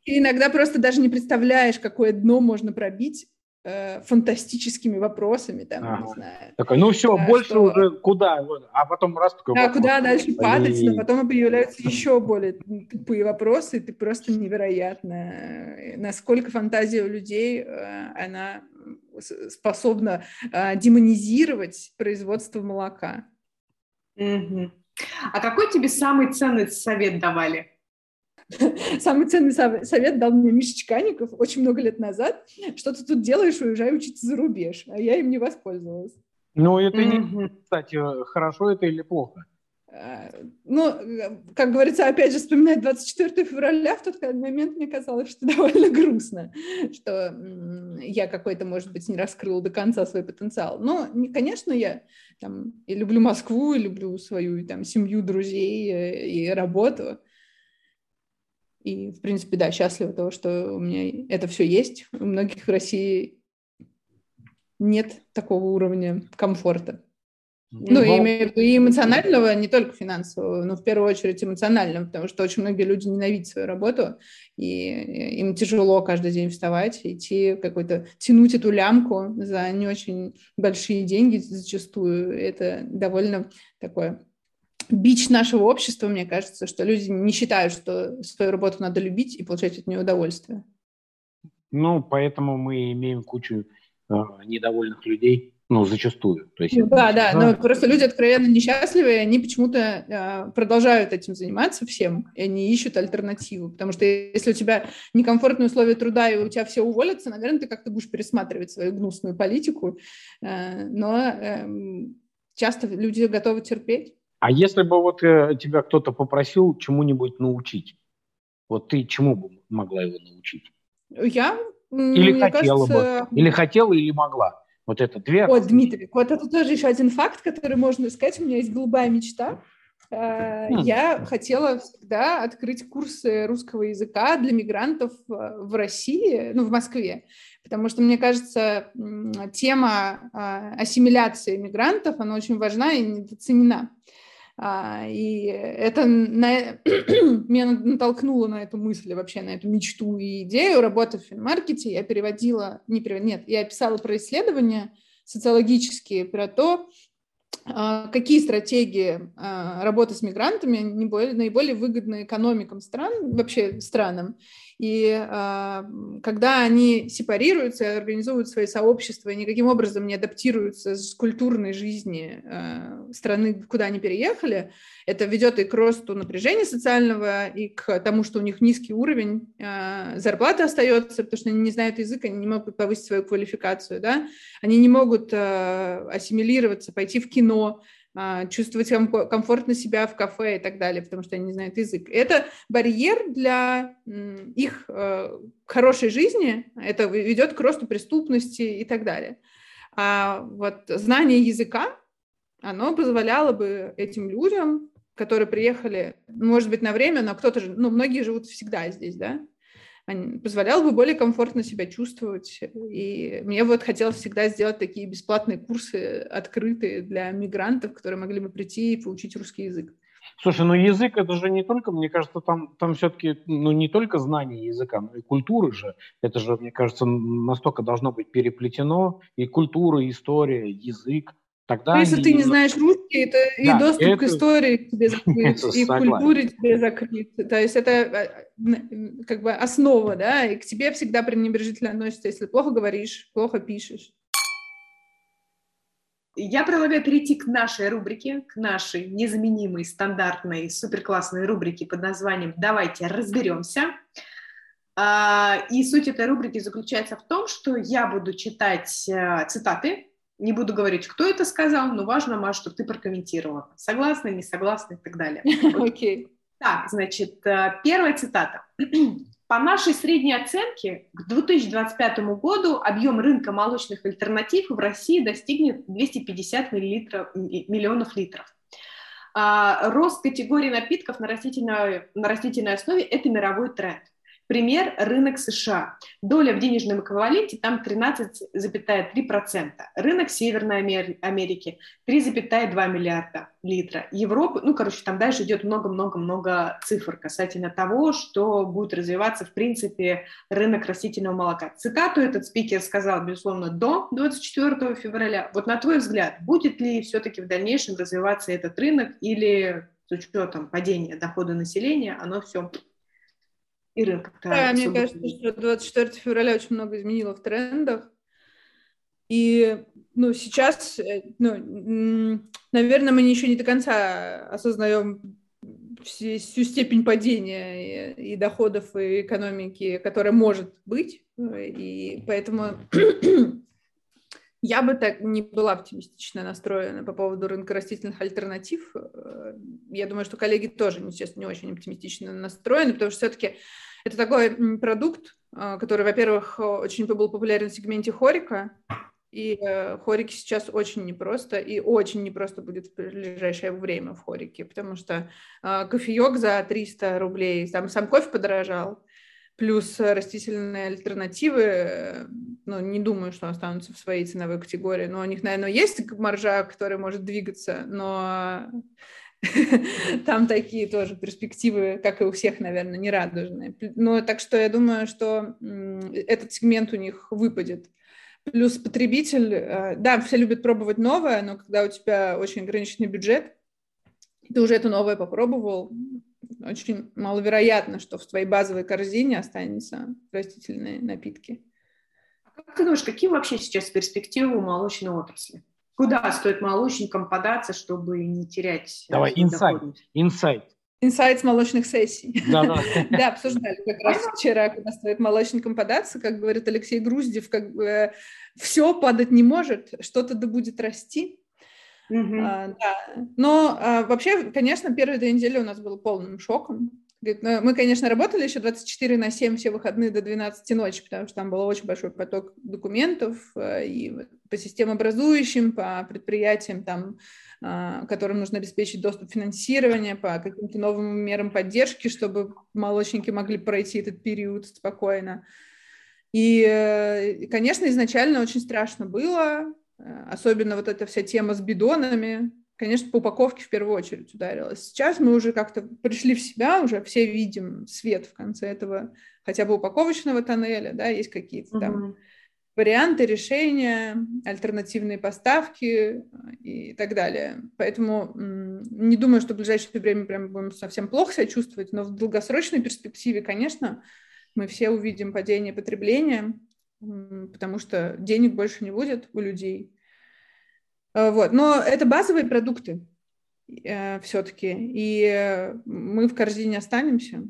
и иногда просто даже не представляешь, какое дно можно пробить, Э, фантастическими вопросами, там, ага. не знаю. Такой, ну все, да, больше что... уже куда? А потом раз такой... Да, куда дальше падать, но потом появляются еще более тупые вопросы, и ты просто невероятно, э, насколько фантазия у людей, э, она способна демонизировать производство молока. Угу. А какой тебе самый ценный совет давали? Самый ценный совет дал мне Миша Чкаников очень много лет назад. Что ты тут делаешь, уезжай учиться за рубеж. А я им не воспользовалась. Ну, это не, кстати, хорошо это или плохо? А, ну, как говорится, опять же, вспоминать 24 февраля, в тот момент мне казалось, что довольно грустно, что я какой-то, может быть, не раскрыла до конца свой потенциал. Но, конечно, я там и люблю Москву, и люблю свою там семью, друзей э, и работу. И, в принципе, да, счастлива того, что у меня это все есть. У многих в России нет такого уровня комфорта. Ну, но... и, и эмоционального, не только финансового, но в первую очередь эмоционального, потому что очень многие люди ненавидят свою работу, и им тяжело каждый день вставать, идти какой-то, тянуть эту лямку за не очень большие деньги зачастую. Это довольно такое бич нашего общества, мне кажется, что люди не считают, что свою работу надо любить и получать от нее удовольствие. Ну, поэтому мы имеем кучу э, недовольных людей, ну, зачастую. То есть, ну, да, да, да, но просто люди откровенно несчастливые, они почему-то э, продолжают этим заниматься всем, и они ищут альтернативу, потому что если у тебя некомфортные условия труда, и у тебя все уволятся, наверное, ты как-то будешь пересматривать свою гнусную политику, э, но э, часто люди готовы терпеть. А если бы вот э, тебя кто-то попросил чему-нибудь научить, вот ты чему бы могла его научить? Я? Или хотела кажется... бы? Или хотела, или могла? Вот это две. Вот, Дмитрий, вот это тоже еще один факт, который можно сказать. У меня есть голубая мечта. Э. Я хотела всегда открыть курсы русского языка для мигрантов э, в России, ну, в Москве, потому что, мне кажется, тема ассимиляции мигрантов, она очень важна и недооценена. А, и это на... меня натолкнуло на эту мысль, вообще на эту мечту и идею работы в финмаркете. Я переводила, не переводила, нет, я писала про исследования социологические, про то, а, какие стратегии а, работы с мигрантами наиболее выгодны экономикам стран, вообще странам, и э, когда они сепарируются, организуют свои сообщества и никаким образом не адаптируются с культурной жизни э, страны, куда они переехали, это ведет и к росту напряжения социального, и к тому, что у них низкий уровень э, зарплаты остается, потому что они не знают язык, они не могут повысить свою квалификацию, да? они не могут э, ассимилироваться, пойти в кино, чувствовать комфортно себя в кафе и так далее, потому что они не знают язык. Это барьер для их э, хорошей жизни, это ведет к росту преступности и так далее. А вот знание языка оно позволяло бы этим людям, которые приехали, может быть, на время, но кто-то же, ну, многие живут всегда здесь, да, позволяло бы более комфортно себя чувствовать. И мне вот хотелось всегда сделать такие бесплатные курсы открытые для мигрантов, которые могли бы прийти и получить русский язык. Слушай, ну язык это же не только, мне кажется, там, там все-таки ну, не только знание языка, но и культуры же. Это же, мне кажется, настолько должно быть переплетено. И культура, и история, язык. Тогда ну, Если они... ты не знаешь русский, это да, и доступ это... к истории к тебе закрыт, и к культуре тебе закрыт. То есть это э, как бы основа, да, и к тебе всегда пренебрежительно относятся, если плохо говоришь, плохо пишешь. Я предлагаю перейти к нашей рубрике, к нашей незаменимой, стандартной, суперклассной рубрике под названием «Давайте разберемся». А, и суть этой рубрики заключается в том, что я буду читать э, цитаты, не буду говорить, кто это сказал, но важно, Маш, чтобы ты прокомментировала. Согласна, не согласна и так далее. Окей. Так, значит, э, первая цитата. По нашей средней оценке, к 2025 году объем рынка молочных альтернатив в России достигнет 250 миллилитров, миллионов литров. А, рост категории напитков на растительной, на растительной основе – это мировой тренд. Пример – рынок США. Доля в денежном эквиваленте там 13,3%. Рынок Северной Америки – 3,2 миллиарда литра. Европы, ну, короче, там дальше идет много-много-много цифр касательно того, что будет развиваться, в принципе, рынок растительного молока. Цитату этот спикер сказал, безусловно, до 24 февраля. Вот на твой взгляд, будет ли все-таки в дальнейшем развиваться этот рынок или с учетом падения дохода населения, оно все и рынок. Да, мне кажется, что 24 февраля очень много изменило в трендах. И ну, сейчас, э, ну, наверное, мы еще не до конца осознаем всю, всю степень падения и, и доходов и экономики, которая может быть. И поэтому я бы так не была оптимистично настроена по поводу рынка растительных альтернатив. Э, я думаю, что коллеги тоже, естественно, не очень оптимистично настроены, потому что все-таки это такой продукт, э, который, во-первых, очень был популярен в сегменте хорика, и э, хорики сейчас очень непросто, и очень непросто будет в ближайшее время в хорике, потому что кофеек за 300 рублей, там сам кофе подорожал, плюс растительные альтернативы, э, ну, не думаю, что останутся в своей ценовой категории, но у них, наверное, есть маржа, которая может двигаться, но там такие тоже перспективы, как и у всех, наверное, нерадужные. Но так что я думаю, что этот сегмент у них выпадет. Плюс потребитель, э, да, все любят пробовать новое, но когда у тебя очень ограниченный бюджет, ты уже это новое попробовал, очень маловероятно, что в твоей базовой корзине останется растительные напитки. А как ты думаешь, какие вообще сейчас перспективы у молочной отрасли? Куда стоит молочникам податься, чтобы не терять Давай, инсайт, инсайт. Инсайт с молочных сессий. Да, да. да, обсуждали как раз вчера, когда стоит молочникам податься, как говорит Алексей Груздев, как бы э, все падать не может, что-то да будет расти. Mm-hmm. А, да. Но а, вообще, конечно, первые две недели у нас было полным шоком. «Ну, мы, конечно, работали еще 24 на 7 все выходные до 12 ночи, потому что там был очень большой поток документов э, и по системообразующим, по предприятиям, там, а, которым нужно обеспечить доступ финансирования, по каким-то новым мерам поддержки, чтобы молочники могли пройти этот период спокойно. И, э, конечно, изначально очень страшно было, особенно вот эта вся тема с бидонами, конечно, по упаковке в первую очередь ударилась. Сейчас мы уже как-то пришли в себя, уже все видим свет в конце этого хотя бы упаковочного тоннеля, да, есть какие-то там угу. варианты решения, альтернативные поставки э, и так далее. Поэтому не думаю, что в ближайшее время прям будем совсем плохо себя чувствовать, но в долгосрочной перспективе, конечно, мы все увидим падение потребления, потому что денег больше не будет у людей, Э, вот. Но это базовые продукты э, все-таки, и мы в корзине останемся.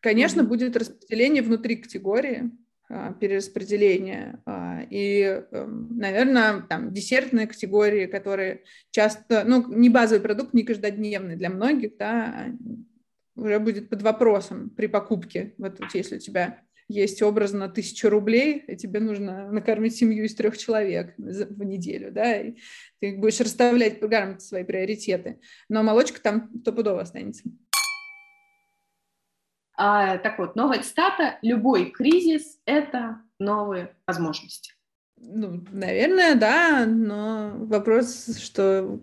Конечно, mm-hmm. будет распределение внутри категории, э, перераспределение. Э, и, эм, наверное, там десертные категории, которые часто, ну, не базовый продукт, не каждодневный для многих, да, уже будет под вопросом при покупке. Вот если у тебя есть образно тысяча рублей, и тебе нужно накормить семью из трех человек в неделю, да, и ты будешь расставлять грамотно свои приоритеты. Но молочка там стопудово останется. А, так вот, новая цитата. Любой кризис – это новые возможности. Ну, наверное, да, но вопрос, что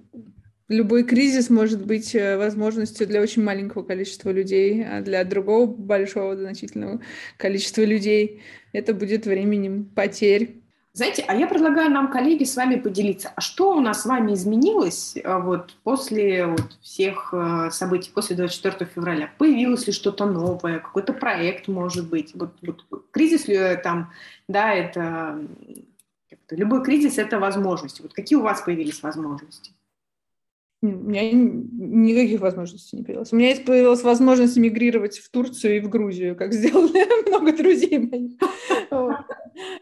любой кризис может быть э, возможностью для очень маленького количества людей, а для другого большого значительного количества людей это будет временем потерь знаете, а я предлагаю нам, коллеги, с вами поделиться, а что у нас с вами изменилось а, вот, после вот, всех э, событий, после 24 февраля? Появилось ли что-то новое, какой-то проект, может быть? Вот, вот кризис ли э, там, да, это, любой кризис – это возможности. Вот какие у вас появились возможности? У меня никаких возможностей не появилось. У меня есть появилась возможность эмигрировать в Турцию и в Грузию, как сделали много друзей моих.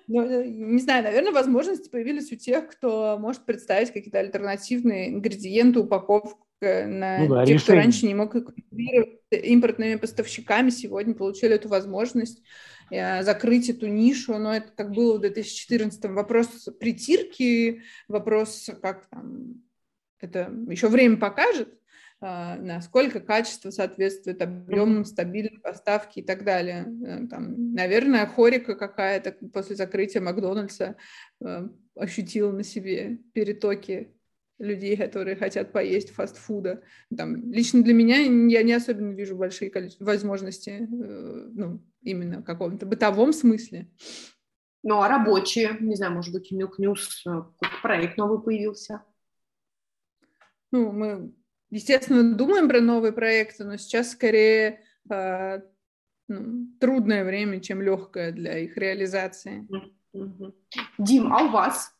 Э, не знаю, наверное, возможности появились у тех, кто может представить какие-то альтернативные ингредиенты, упаковку на ну, да, тех, кто раньше не мог конкурировать импортными поставщиками, сегодня получили эту возможность э, закрыть эту нишу, но это как было в 2014 вопрос притирки, вопрос, как там это еще время покажет, а, насколько качество соответствует объемам стабильной поставки и так далее. Э, там, наверное, хорика какая-то после закрытия Макдональдса э, ощутила на себе перетоки людей, которые хотят поесть фастфуда. Там, лично для меня я не особенно вижу большие возможности, э, ну, именно в каком-то бытовом смысле. Ну, а рабочие, не знаю, может быть, у Milk News проект новый появился? Ну, мы, естественно, думаем про новые проекты, но сейчас скорее э, ну, трудное время, чем легкое для их реализации. Дим, а у вас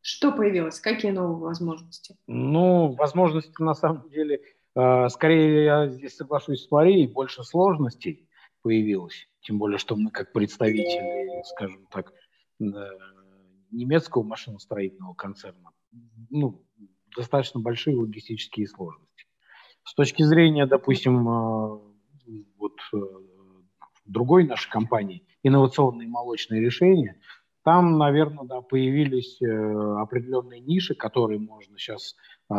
что появилось? Какие новые возможности? Ну, возможности на самом деле, э, скорее я здесь соглашусь с Марией, больше сложностей появилось. Тем более, что мы как представители, скажем так, э, немецкого машиностроительного концерна, ну, достаточно большие логистические сложности. С точки зрения, допустим, э, вот э, другой нашей компании, инновационные молочные решения, там, наверное, да, появились э, определенные ниши, которые можно сейчас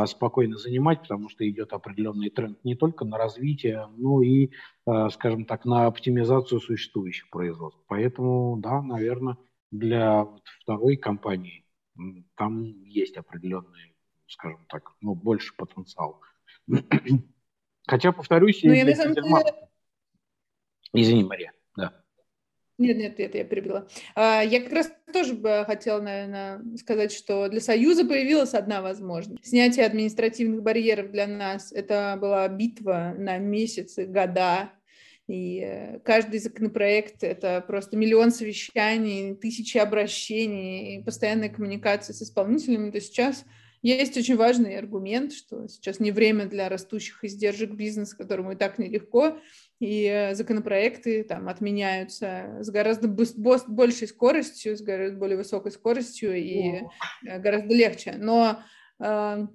спокойно занимать, потому что идет определенный тренд не только на развитие, но и, скажем так, на оптимизацию существующих производств. Поэтому, да, наверное, для второй компании там есть определенные скажем так, ну, больше потенциал. Хотя, повторюсь, ну, я на самом деле... Извини, Мария, да. Нет, нет, нет, я перебила. А, я как раз тоже бы хотела, наверное, сказать, что для Союза появилась одна возможность. Снятие административных барьеров для нас – это была битва на месяцы, года, и э, каждый законопроект — это просто миллион совещаний, тысячи обращений, постоянная коммуникация с исполнителями. То сейчас есть очень важный аргумент, что сейчас не время для растущих издержек бизнеса, которому и так нелегко, и э, законопроекты там отменяются с гораздо большей скоростью, с гораздо более высокой скоростью и О. гораздо легче. Но э,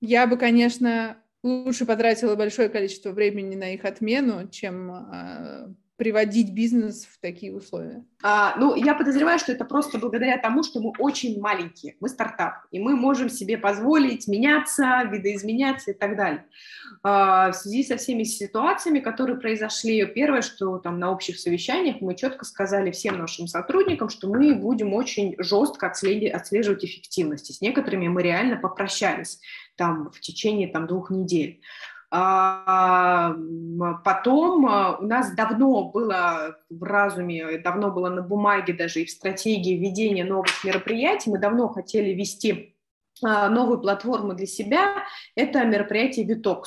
я бы, конечно, лучше потратила большое количество времени на их отмену, чем э, приводить бизнес в такие условия? А, ну, я подозреваю, что это просто благодаря тому, что мы очень маленькие, мы стартап, и мы можем себе позволить меняться, видоизменяться и так далее. А, в связи со всеми ситуациями, которые произошли, первое, что там на общих совещаниях мы четко сказали всем нашим сотрудникам, что мы будем очень жестко отслеживать эффективность. И с некоторыми мы реально попрощались там в течение там двух недель. А, потом а, у нас давно было в разуме, давно было на бумаге даже и в стратегии введения новых мероприятий. Мы давно хотели ввести а, новую платформу для себя. Это мероприятие Vitox.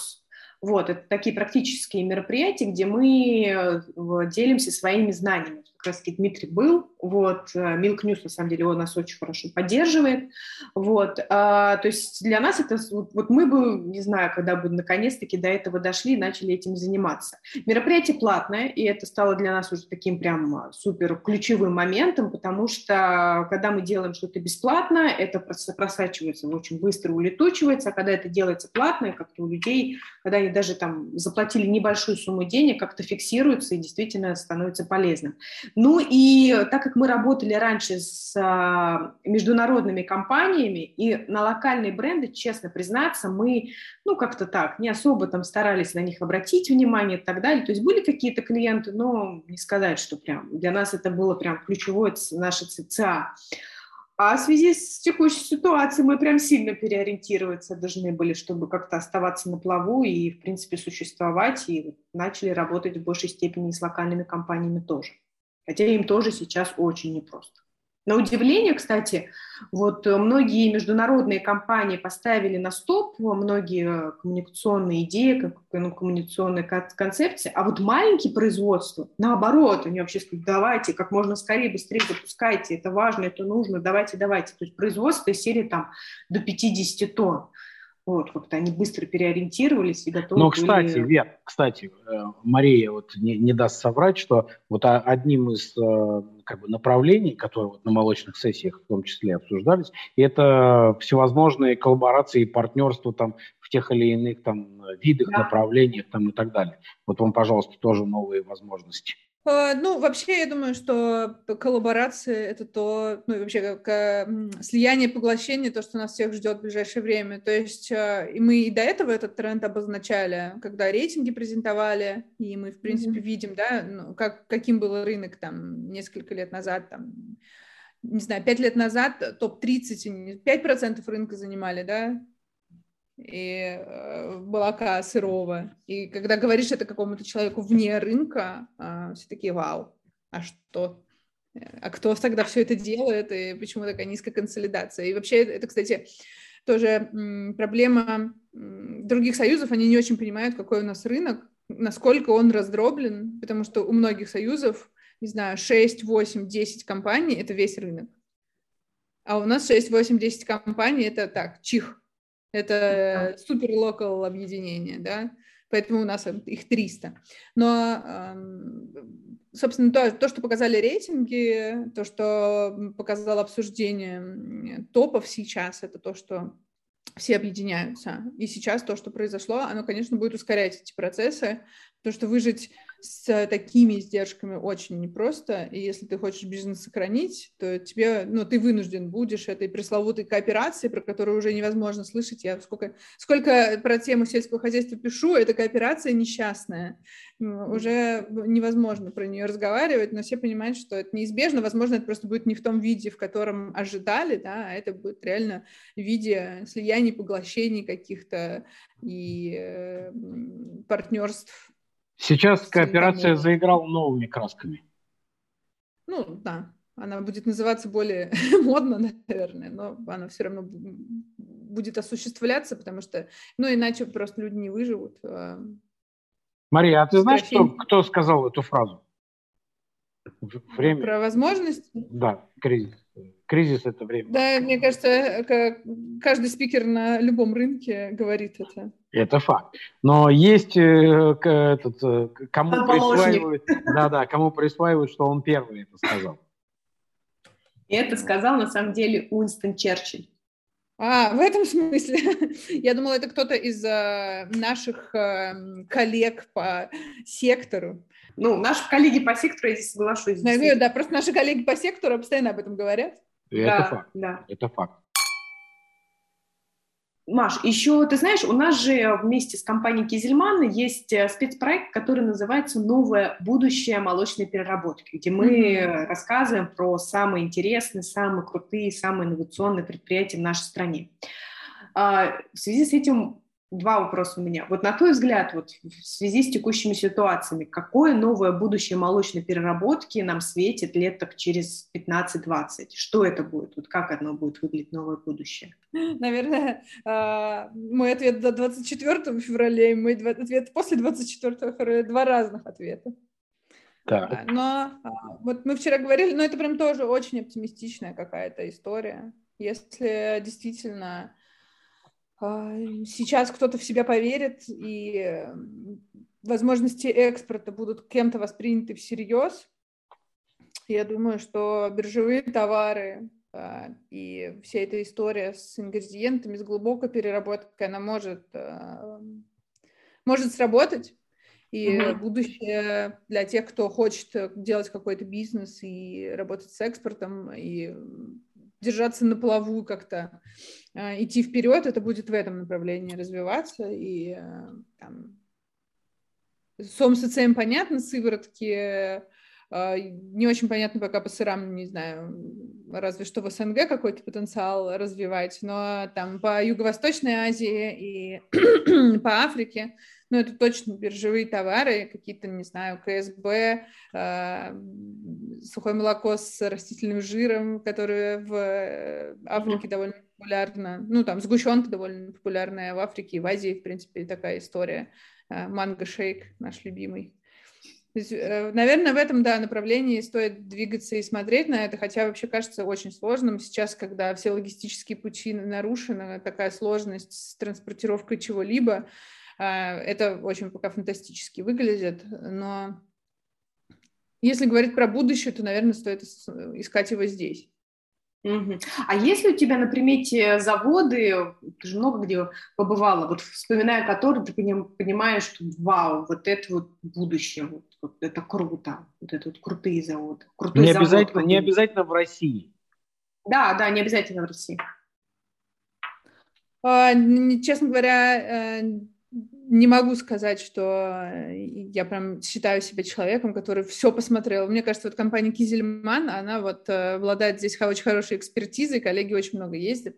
Вот, это такие практические мероприятия, где мы э, делимся своими знаниями. Как раз Дмитрий был, вот, э, Milk News, на самом деле, он нас очень хорошо поддерживает, вот, а, то есть для нас это, вот, мы бы, не знаю, когда бы наконец-таки до этого дошли и начали этим заниматься. Мероприятие платное, и это стало для нас уже таким прям супер ключевым моментом, потому что когда мы делаем что-то бесплатно, это просачивается очень быстро, улетучивается, а когда это делается платно, как-то у людей, когда они даже там заплатили небольшую сумму денег, как-то фиксируется и действительно становится полезным. Ну и так как мы работали раньше с а, международными компаниями и на локальные бренды, честно признаться, мы, ну, как-то так, не особо там старались на них обратить внимание и так далее. То есть были какие-то клиенты, но не сказать, что прям для нас это было прям ключевое наше ЦЦА. А в связи с текущей ситуацией мы прям сильно переориентироваться должны были, чтобы как-то оставаться на плаву и, в принципе, существовать, и начали работать в большей степени с локальными компаниями тоже. Хотя им тоже сейчас очень непросто. На удивление, кстати, вот э, многие международные компании поставили на стоп многие коммуникационные идеи, коммуникационные концепции, а вот маленькие производства, наоборот, они вообще сказали, давайте, как можно скорее, быстрее запускайте, это важно, это нужно, давайте, давайте. То есть производство из серии там до 50 тонн. Вот, как-то они быстро переориентировались и готовы Но, кстати, были... Вер, кстати, э, Мария вот не, не даст соврать, что вот одним из э, как бы направлений, которые вот на молочных сессиях в том числе обсуждались, это всевозможные коллаборации и партнерства там в тех или иных там видах, да. направлениях там и так далее. Вот вам, пожалуйста, тоже новые возможности. А, ну, вообще, я думаю, что коллаборация — это то, ну, и вообще, как слияние, поглощение, то, что нас всех ждет в ближайшее время. То есть а, и мы и до этого этот тренд обозначали, когда рейтинги презентовали, и мы, в принципе, mm-hmm. видим, да, ну, как, каким был рынок там несколько лет назад, там, не знаю, пять лет назад топ-30, 5% рынка занимали, да, и э, молока сырого. И когда говоришь это какому-то человеку вне рынка, э, все такие вау, а что? А кто тогда все это делает, и почему такая низкая консолидация? И вообще, это, кстати, тоже проблема других союзов, они не очень понимают, какой у нас рынок, насколько он раздроблен, потому что у многих союзов, не знаю, 6, 8, 10 компаний — это весь рынок. А у нас 6, 8, 10 компаний — это так, чих, это супер локал объединение, да, поэтому у нас их 300. Но, собственно, то, то, что показали рейтинги, то, что показало обсуждение топов сейчас, это то, что все объединяются. И сейчас то, что произошло, оно, конечно, будет ускорять эти процессы, потому что выжить с такими издержками очень непросто, и если ты хочешь бизнес сохранить, то тебе, ну, ты вынужден будешь этой пресловутой кооперации, про которую уже невозможно слышать. Я сколько, сколько про тему сельского хозяйства пишу, эта кооперация несчастная. Уже невозможно про нее разговаривать, но все понимают, что это неизбежно. Возможно, это просто будет не в том виде, в котором ожидали, да, а это будет реально в виде слияний, поглощений каких-то и э, партнерств Сейчас кооперация заиграла новыми красками. Ну, да. Она будет называться более модно, наверное, но она все равно будет осуществляться, потому что, ну, иначе просто люди не выживут. А Мария, а ты знаешь, кто, кто сказал эту фразу? Время. Про возможность? Да, кризис. Кризис – это время. Да, мне кажется, каждый спикер на любом рынке говорит это. Это факт. Но есть э, этот, э, кому присваивают, да, да, кому присваивают, что он первый это сказал. И это сказал на самом деле Уинстон Черчилль. А, в этом смысле. Я думала, это кто-то из э, наших э, коллег по сектору. Ну, наши коллеги по сектору, я здесь соглашусь. Да, да, просто наши коллеги по сектору постоянно об этом говорят. Это да, факт. Да. Это факт. Маш, еще ты знаешь, у нас же вместе с компанией Кизельман есть э, спецпроект, который называется «Новое будущее молочной переработки», где мы mm-hmm. рассказываем про самые интересные, самые крутые, самые инновационные предприятия в нашей стране. А, в связи с этим Два вопроса у меня. Вот на твой взгляд, вот в связи с текущими ситуациями, какое новое будущее молочной переработки нам светит лет так через 15-20? Что это будет? Вот как оно будет выглядеть, новое будущее? Наверное, а, мой ответ до 24 февраля и мой ответ после 24 февраля два разных ответа. Да. Но а, вот мы вчера говорили, но это прям тоже очень оптимистичная какая-то история. Если действительно а, сейчас кто-то в себя поверит, и возможности экспорта будут кем-то восприняты всерьез. Я думаю, что биржевые товары а, и вся эта история с ингредиентами, с глубокой переработкой, она может, а, может сработать. И угу. будущее для тех, кто хочет делать какой-то бизнес и работать с экспортом, и держаться на плаву как-то, э, идти вперед, это будет в этом направлении развиваться. И э, там, сом социем понятно, сыворотки э, не очень понятно пока по сырам, не знаю, разве что в СНГ какой-то потенциал развивать, но там по Юго-Восточной Азии и по Африке ну, это точно биржевые товары, какие-то, не знаю, КСБ, э, сухое молоко с растительным жиром, которое в э, Африке довольно популярно. Ну, там сгущенка довольно популярная в Африке и в Азии, в принципе, такая история. Э, манго-шейк наш любимый. Есть, э, наверное, в этом, да, направлении стоит двигаться и смотреть на это, хотя вообще кажется очень сложным сейчас, когда все логистические пути нарушены, такая сложность с транспортировкой чего-либо, а, это очень пока фантастически выглядит, но если говорить про будущее, то, наверное, стоит искать его здесь. Угу. А если у тебя на примете заводы, ты же много где побывала, вот вспоминая которые, ты понимаешь, что вау, вот это вот будущее, вот, вот это круто, вот это вот крутые заводы. Крутой не, завод, обязательно, не обязательно в России. Да, да, не обязательно в России. А, честно говоря, э, не могу сказать, что э, я прям считаю себя человеком, который все посмотрел. Мне кажется, вот компания Кизельман, она вот э, обладает здесь очень хорошей экспертизой, коллеги очень много ездят.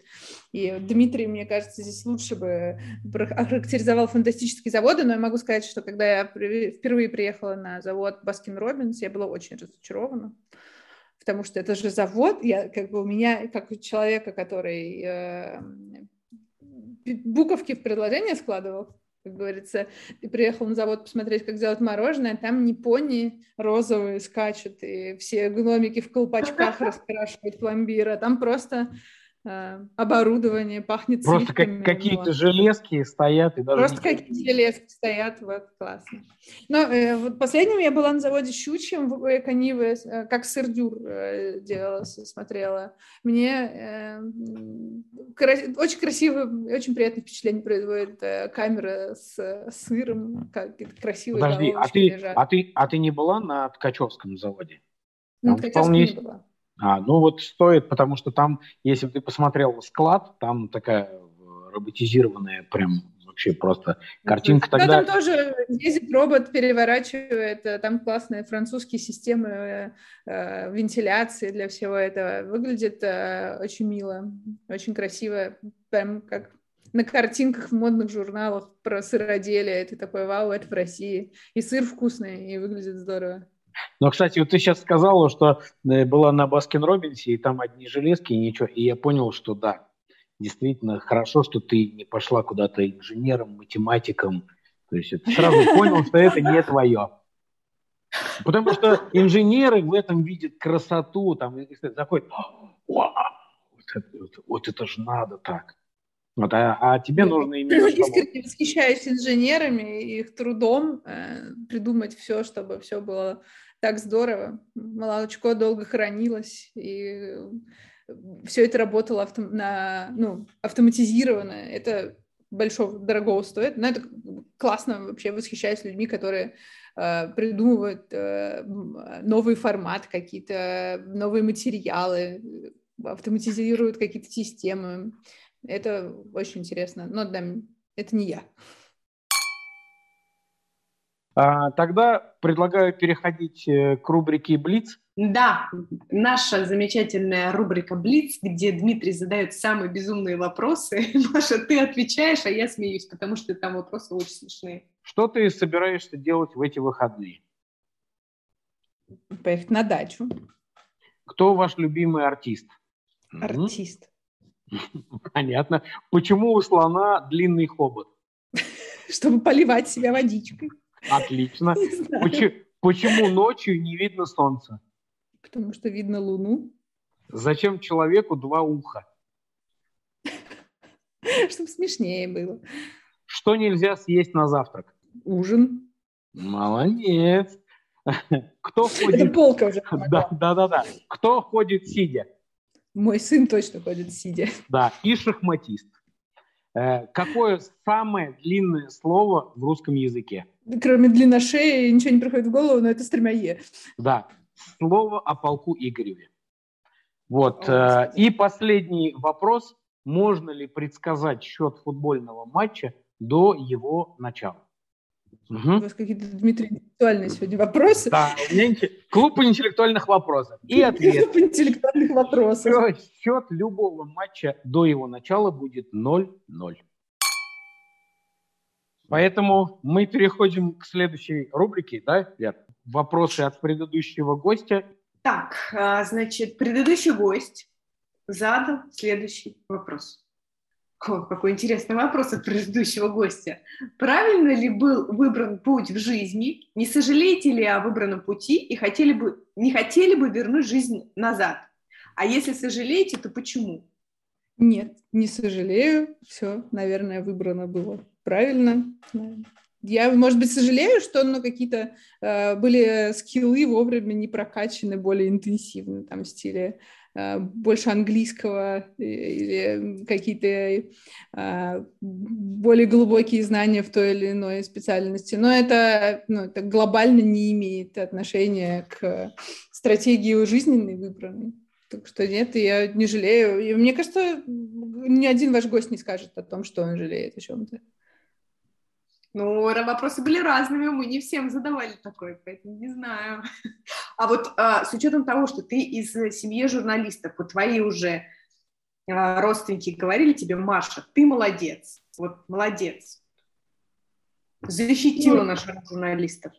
И Дмитрий, мне кажется, здесь лучше бы охарактеризовал фантастические заводы, но я могу сказать, что когда я впервые приехала на завод Baskin Robbins, я была очень разочарована потому что это же завод, я как бы у меня, как у человека, который э, буковки в предложение складывал, как говорится, ты приехал на завод посмотреть, как делать мороженое, там не пони розовые скачут, и все гномики в колпачках раскрашивают пломбира, там просто оборудование, пахнет Просто как, какие-то вот. железки стоят. И даже Просто какие-то железки стоят, вот, классно. Но э, вот последним я была на заводе Щучьем в Экониве, э, как сырдюр э, делала, смотрела. Мне э, кра- очень красиво, очень приятное впечатление производит э, камера с э, сыром, как красивые Подожди, а ты, а, ты, а ты не была на Ткачевском заводе? На Ткачевском вполне... не была. А, ну вот стоит, потому что там, если ты посмотрел склад, там такая э, роботизированная прям вообще просто картинка ну, тогда... там тоже ездит робот, переворачивает, э, там классные французские системы э, э, вентиляции для всего этого. Выглядит э, очень мило, очень красиво, прям как на картинках в модных журналах про сыроделие. Это такой, вау, это в России. И сыр вкусный, и выглядит здорово. Но, кстати, вот ты сейчас сказала, что э, была на Baskin Robbins'е, и там одни железки, и ничего. И я понял, что да, действительно хорошо, что ты не пошла куда-то инженером, математиком. То есть это сразу понял, что это не твое. Потому что инженеры в этом видят красоту, там, и заходят, вот это, вот это же надо так. Вот, а, а тебе нужно именно... Я искренне восхищаюсь инженерами и их трудом э, придумать все, чтобы все было так здорово. Молочко долго хранилось, и все это работало авто, на, ну, автоматизированно. Это большого, дорогого стоит, но это классно, вообще восхищаюсь людьми, которые э, придумывают э, новый формат, какие-то новые материалы, автоматизируют какие-то системы. Это очень интересно, но да, это не я. А, тогда предлагаю переходить э, к рубрике «Блиц». Да, наша замечательная рубрика «Блиц», где Дмитрий задает самые безумные вопросы. Маша, ты отвечаешь, а я смеюсь, потому что там вопросы очень смешные. Что ты собираешься делать в эти выходные? Поехать на дачу. Кто ваш любимый артист? Артист. Понятно. Почему у слона длинный хобот? Чтобы поливать себя водичкой. Отлично. Почему, ночью не видно солнца? Потому что видно луну. Зачем человеку два уха? Чтобы смешнее было. Что нельзя съесть на завтрак? Ужин. Молодец. Кто ходит... Это полка уже. Да, да, да, да. Кто ходит сидя? Мой сын точно ходит сидя. Да, и шахматист. Э, какое самое длинное слово в русском языке? кроме длина шеи, ничего не приходит в голову, но это с тремя «е». Да, слово о полку Игореве. Вот. О, э, и последний вопрос. Можно ли предсказать счет футбольного матча до его начала? Угу. У вас какие-то, Дмитрий, интеллектуальные сегодня вопросы. Да, у меня клуб интеллектуальных вопросов. И ответ. Клуб интеллектуальных вопросов. Счет любого матча до его начала будет 0-0. Поэтому мы переходим к следующей рубрике, да, Вер? Вопросы от предыдущего гостя. Так, а, значит, предыдущий гость задал следующий вопрос. О, какой интересный вопрос от предыдущего гостя. Правильно ли был выбран путь в жизни? Не сожалеете ли о выбранном пути и хотели бы, не хотели бы вернуть жизнь назад? А если сожалеете, то почему? Нет, не сожалею. Все, наверное, выбрано было правильно. Я, может быть, сожалею, что ну, какие-то э, были скиллы вовремя не прокачаны более интенсивно, там, в стиле больше английского или какие-то э, более глубокие знания в той или иной специальности. Но это, ну, это глобально не имеет отношения к стратегии жизненной выбранной. Так что нет, я не жалею. И мне кажется, ни один ваш гость не скажет о том, что он жалеет о чем-то. Ну, вопросы были разными, мы не всем задавали такой, поэтому не знаю. А вот а, с учетом того, что ты из семьи журналистов, вот твои уже а, родственники говорили тебе, Маша, ты молодец, вот молодец, защитила ну, наших журналистов.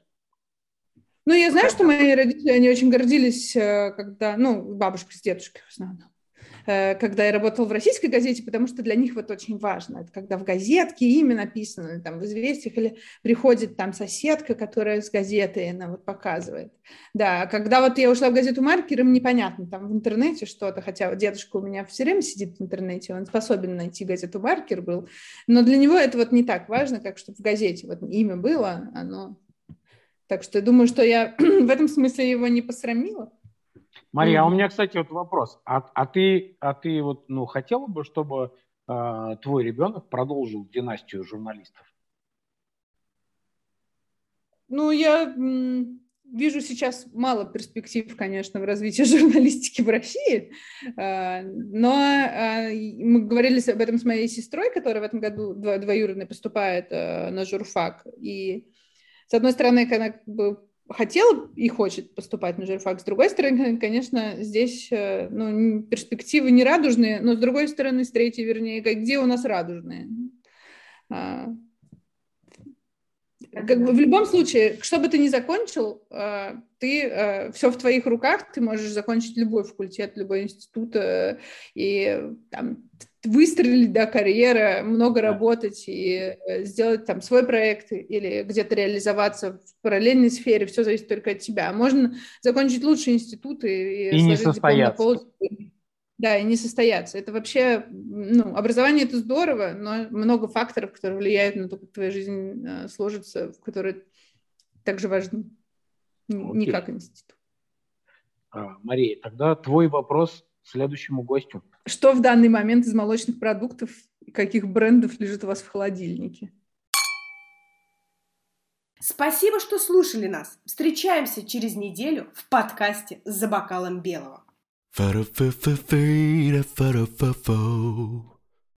Ну, я знаю, что мои родители, они очень гордились, э, когда, ну, бабушка с дедушкой в основном, когда я работала в российской газете, потому что для них вот очень важно. Это когда в газетке имя написано, там, в «Известиях», или приходит там соседка, которая с газеты она вот показывает. Да, когда вот я ушла в газету «Маркер», им непонятно там в интернете что-то, хотя вот дедушка у меня все время сидит в интернете, он способен найти газету «Маркер» был, но для него это вот не так важно, как чтобы в газете вот имя было, оно... Так что я думаю, что я в этом смысле его не посрамила. Мария, а у меня, кстати, вот вопрос. А, а ты, а ты вот, ну, хотела бы, чтобы э, твой ребенок продолжил династию журналистов? Ну, я вижу сейчас мало перспектив, конечно, в развитии журналистики в России, э, но э, мы говорили об этом с моей сестрой, которая в этом году дво, двоюродной поступает на журфак, и с одной стороны, она как бы хотела и хочет поступать на журфак. С другой стороны, конечно, здесь э, ну, перспективы не радужные, но с другой стороны, с третьей, вернее, где у нас радужные? А, как бы в любом случае, что бы ты ни закончил, а, ты э, все в твоих руках, ты можешь закончить любой факультет, любой институт, э, и там выстрелить, да, карьера, много работать и э, сделать там свой проект или где-то реализоваться в параллельной сфере, все зависит только от тебя. Можно закончить лучшие институты и, и не состояться. Пол... Да, и не состояться. Это вообще, ну, образование это здорово, но много факторов, которые влияют на то, как твоя жизнь э, сложится, которые также важны, не как институт. А, Мария, тогда твой вопрос следующему гостю. Что в данный момент из молочных продуктов и каких брендов лежит у вас в холодильнике? Спасибо, что слушали нас. Встречаемся через неделю в подкасте «За бокалом белого».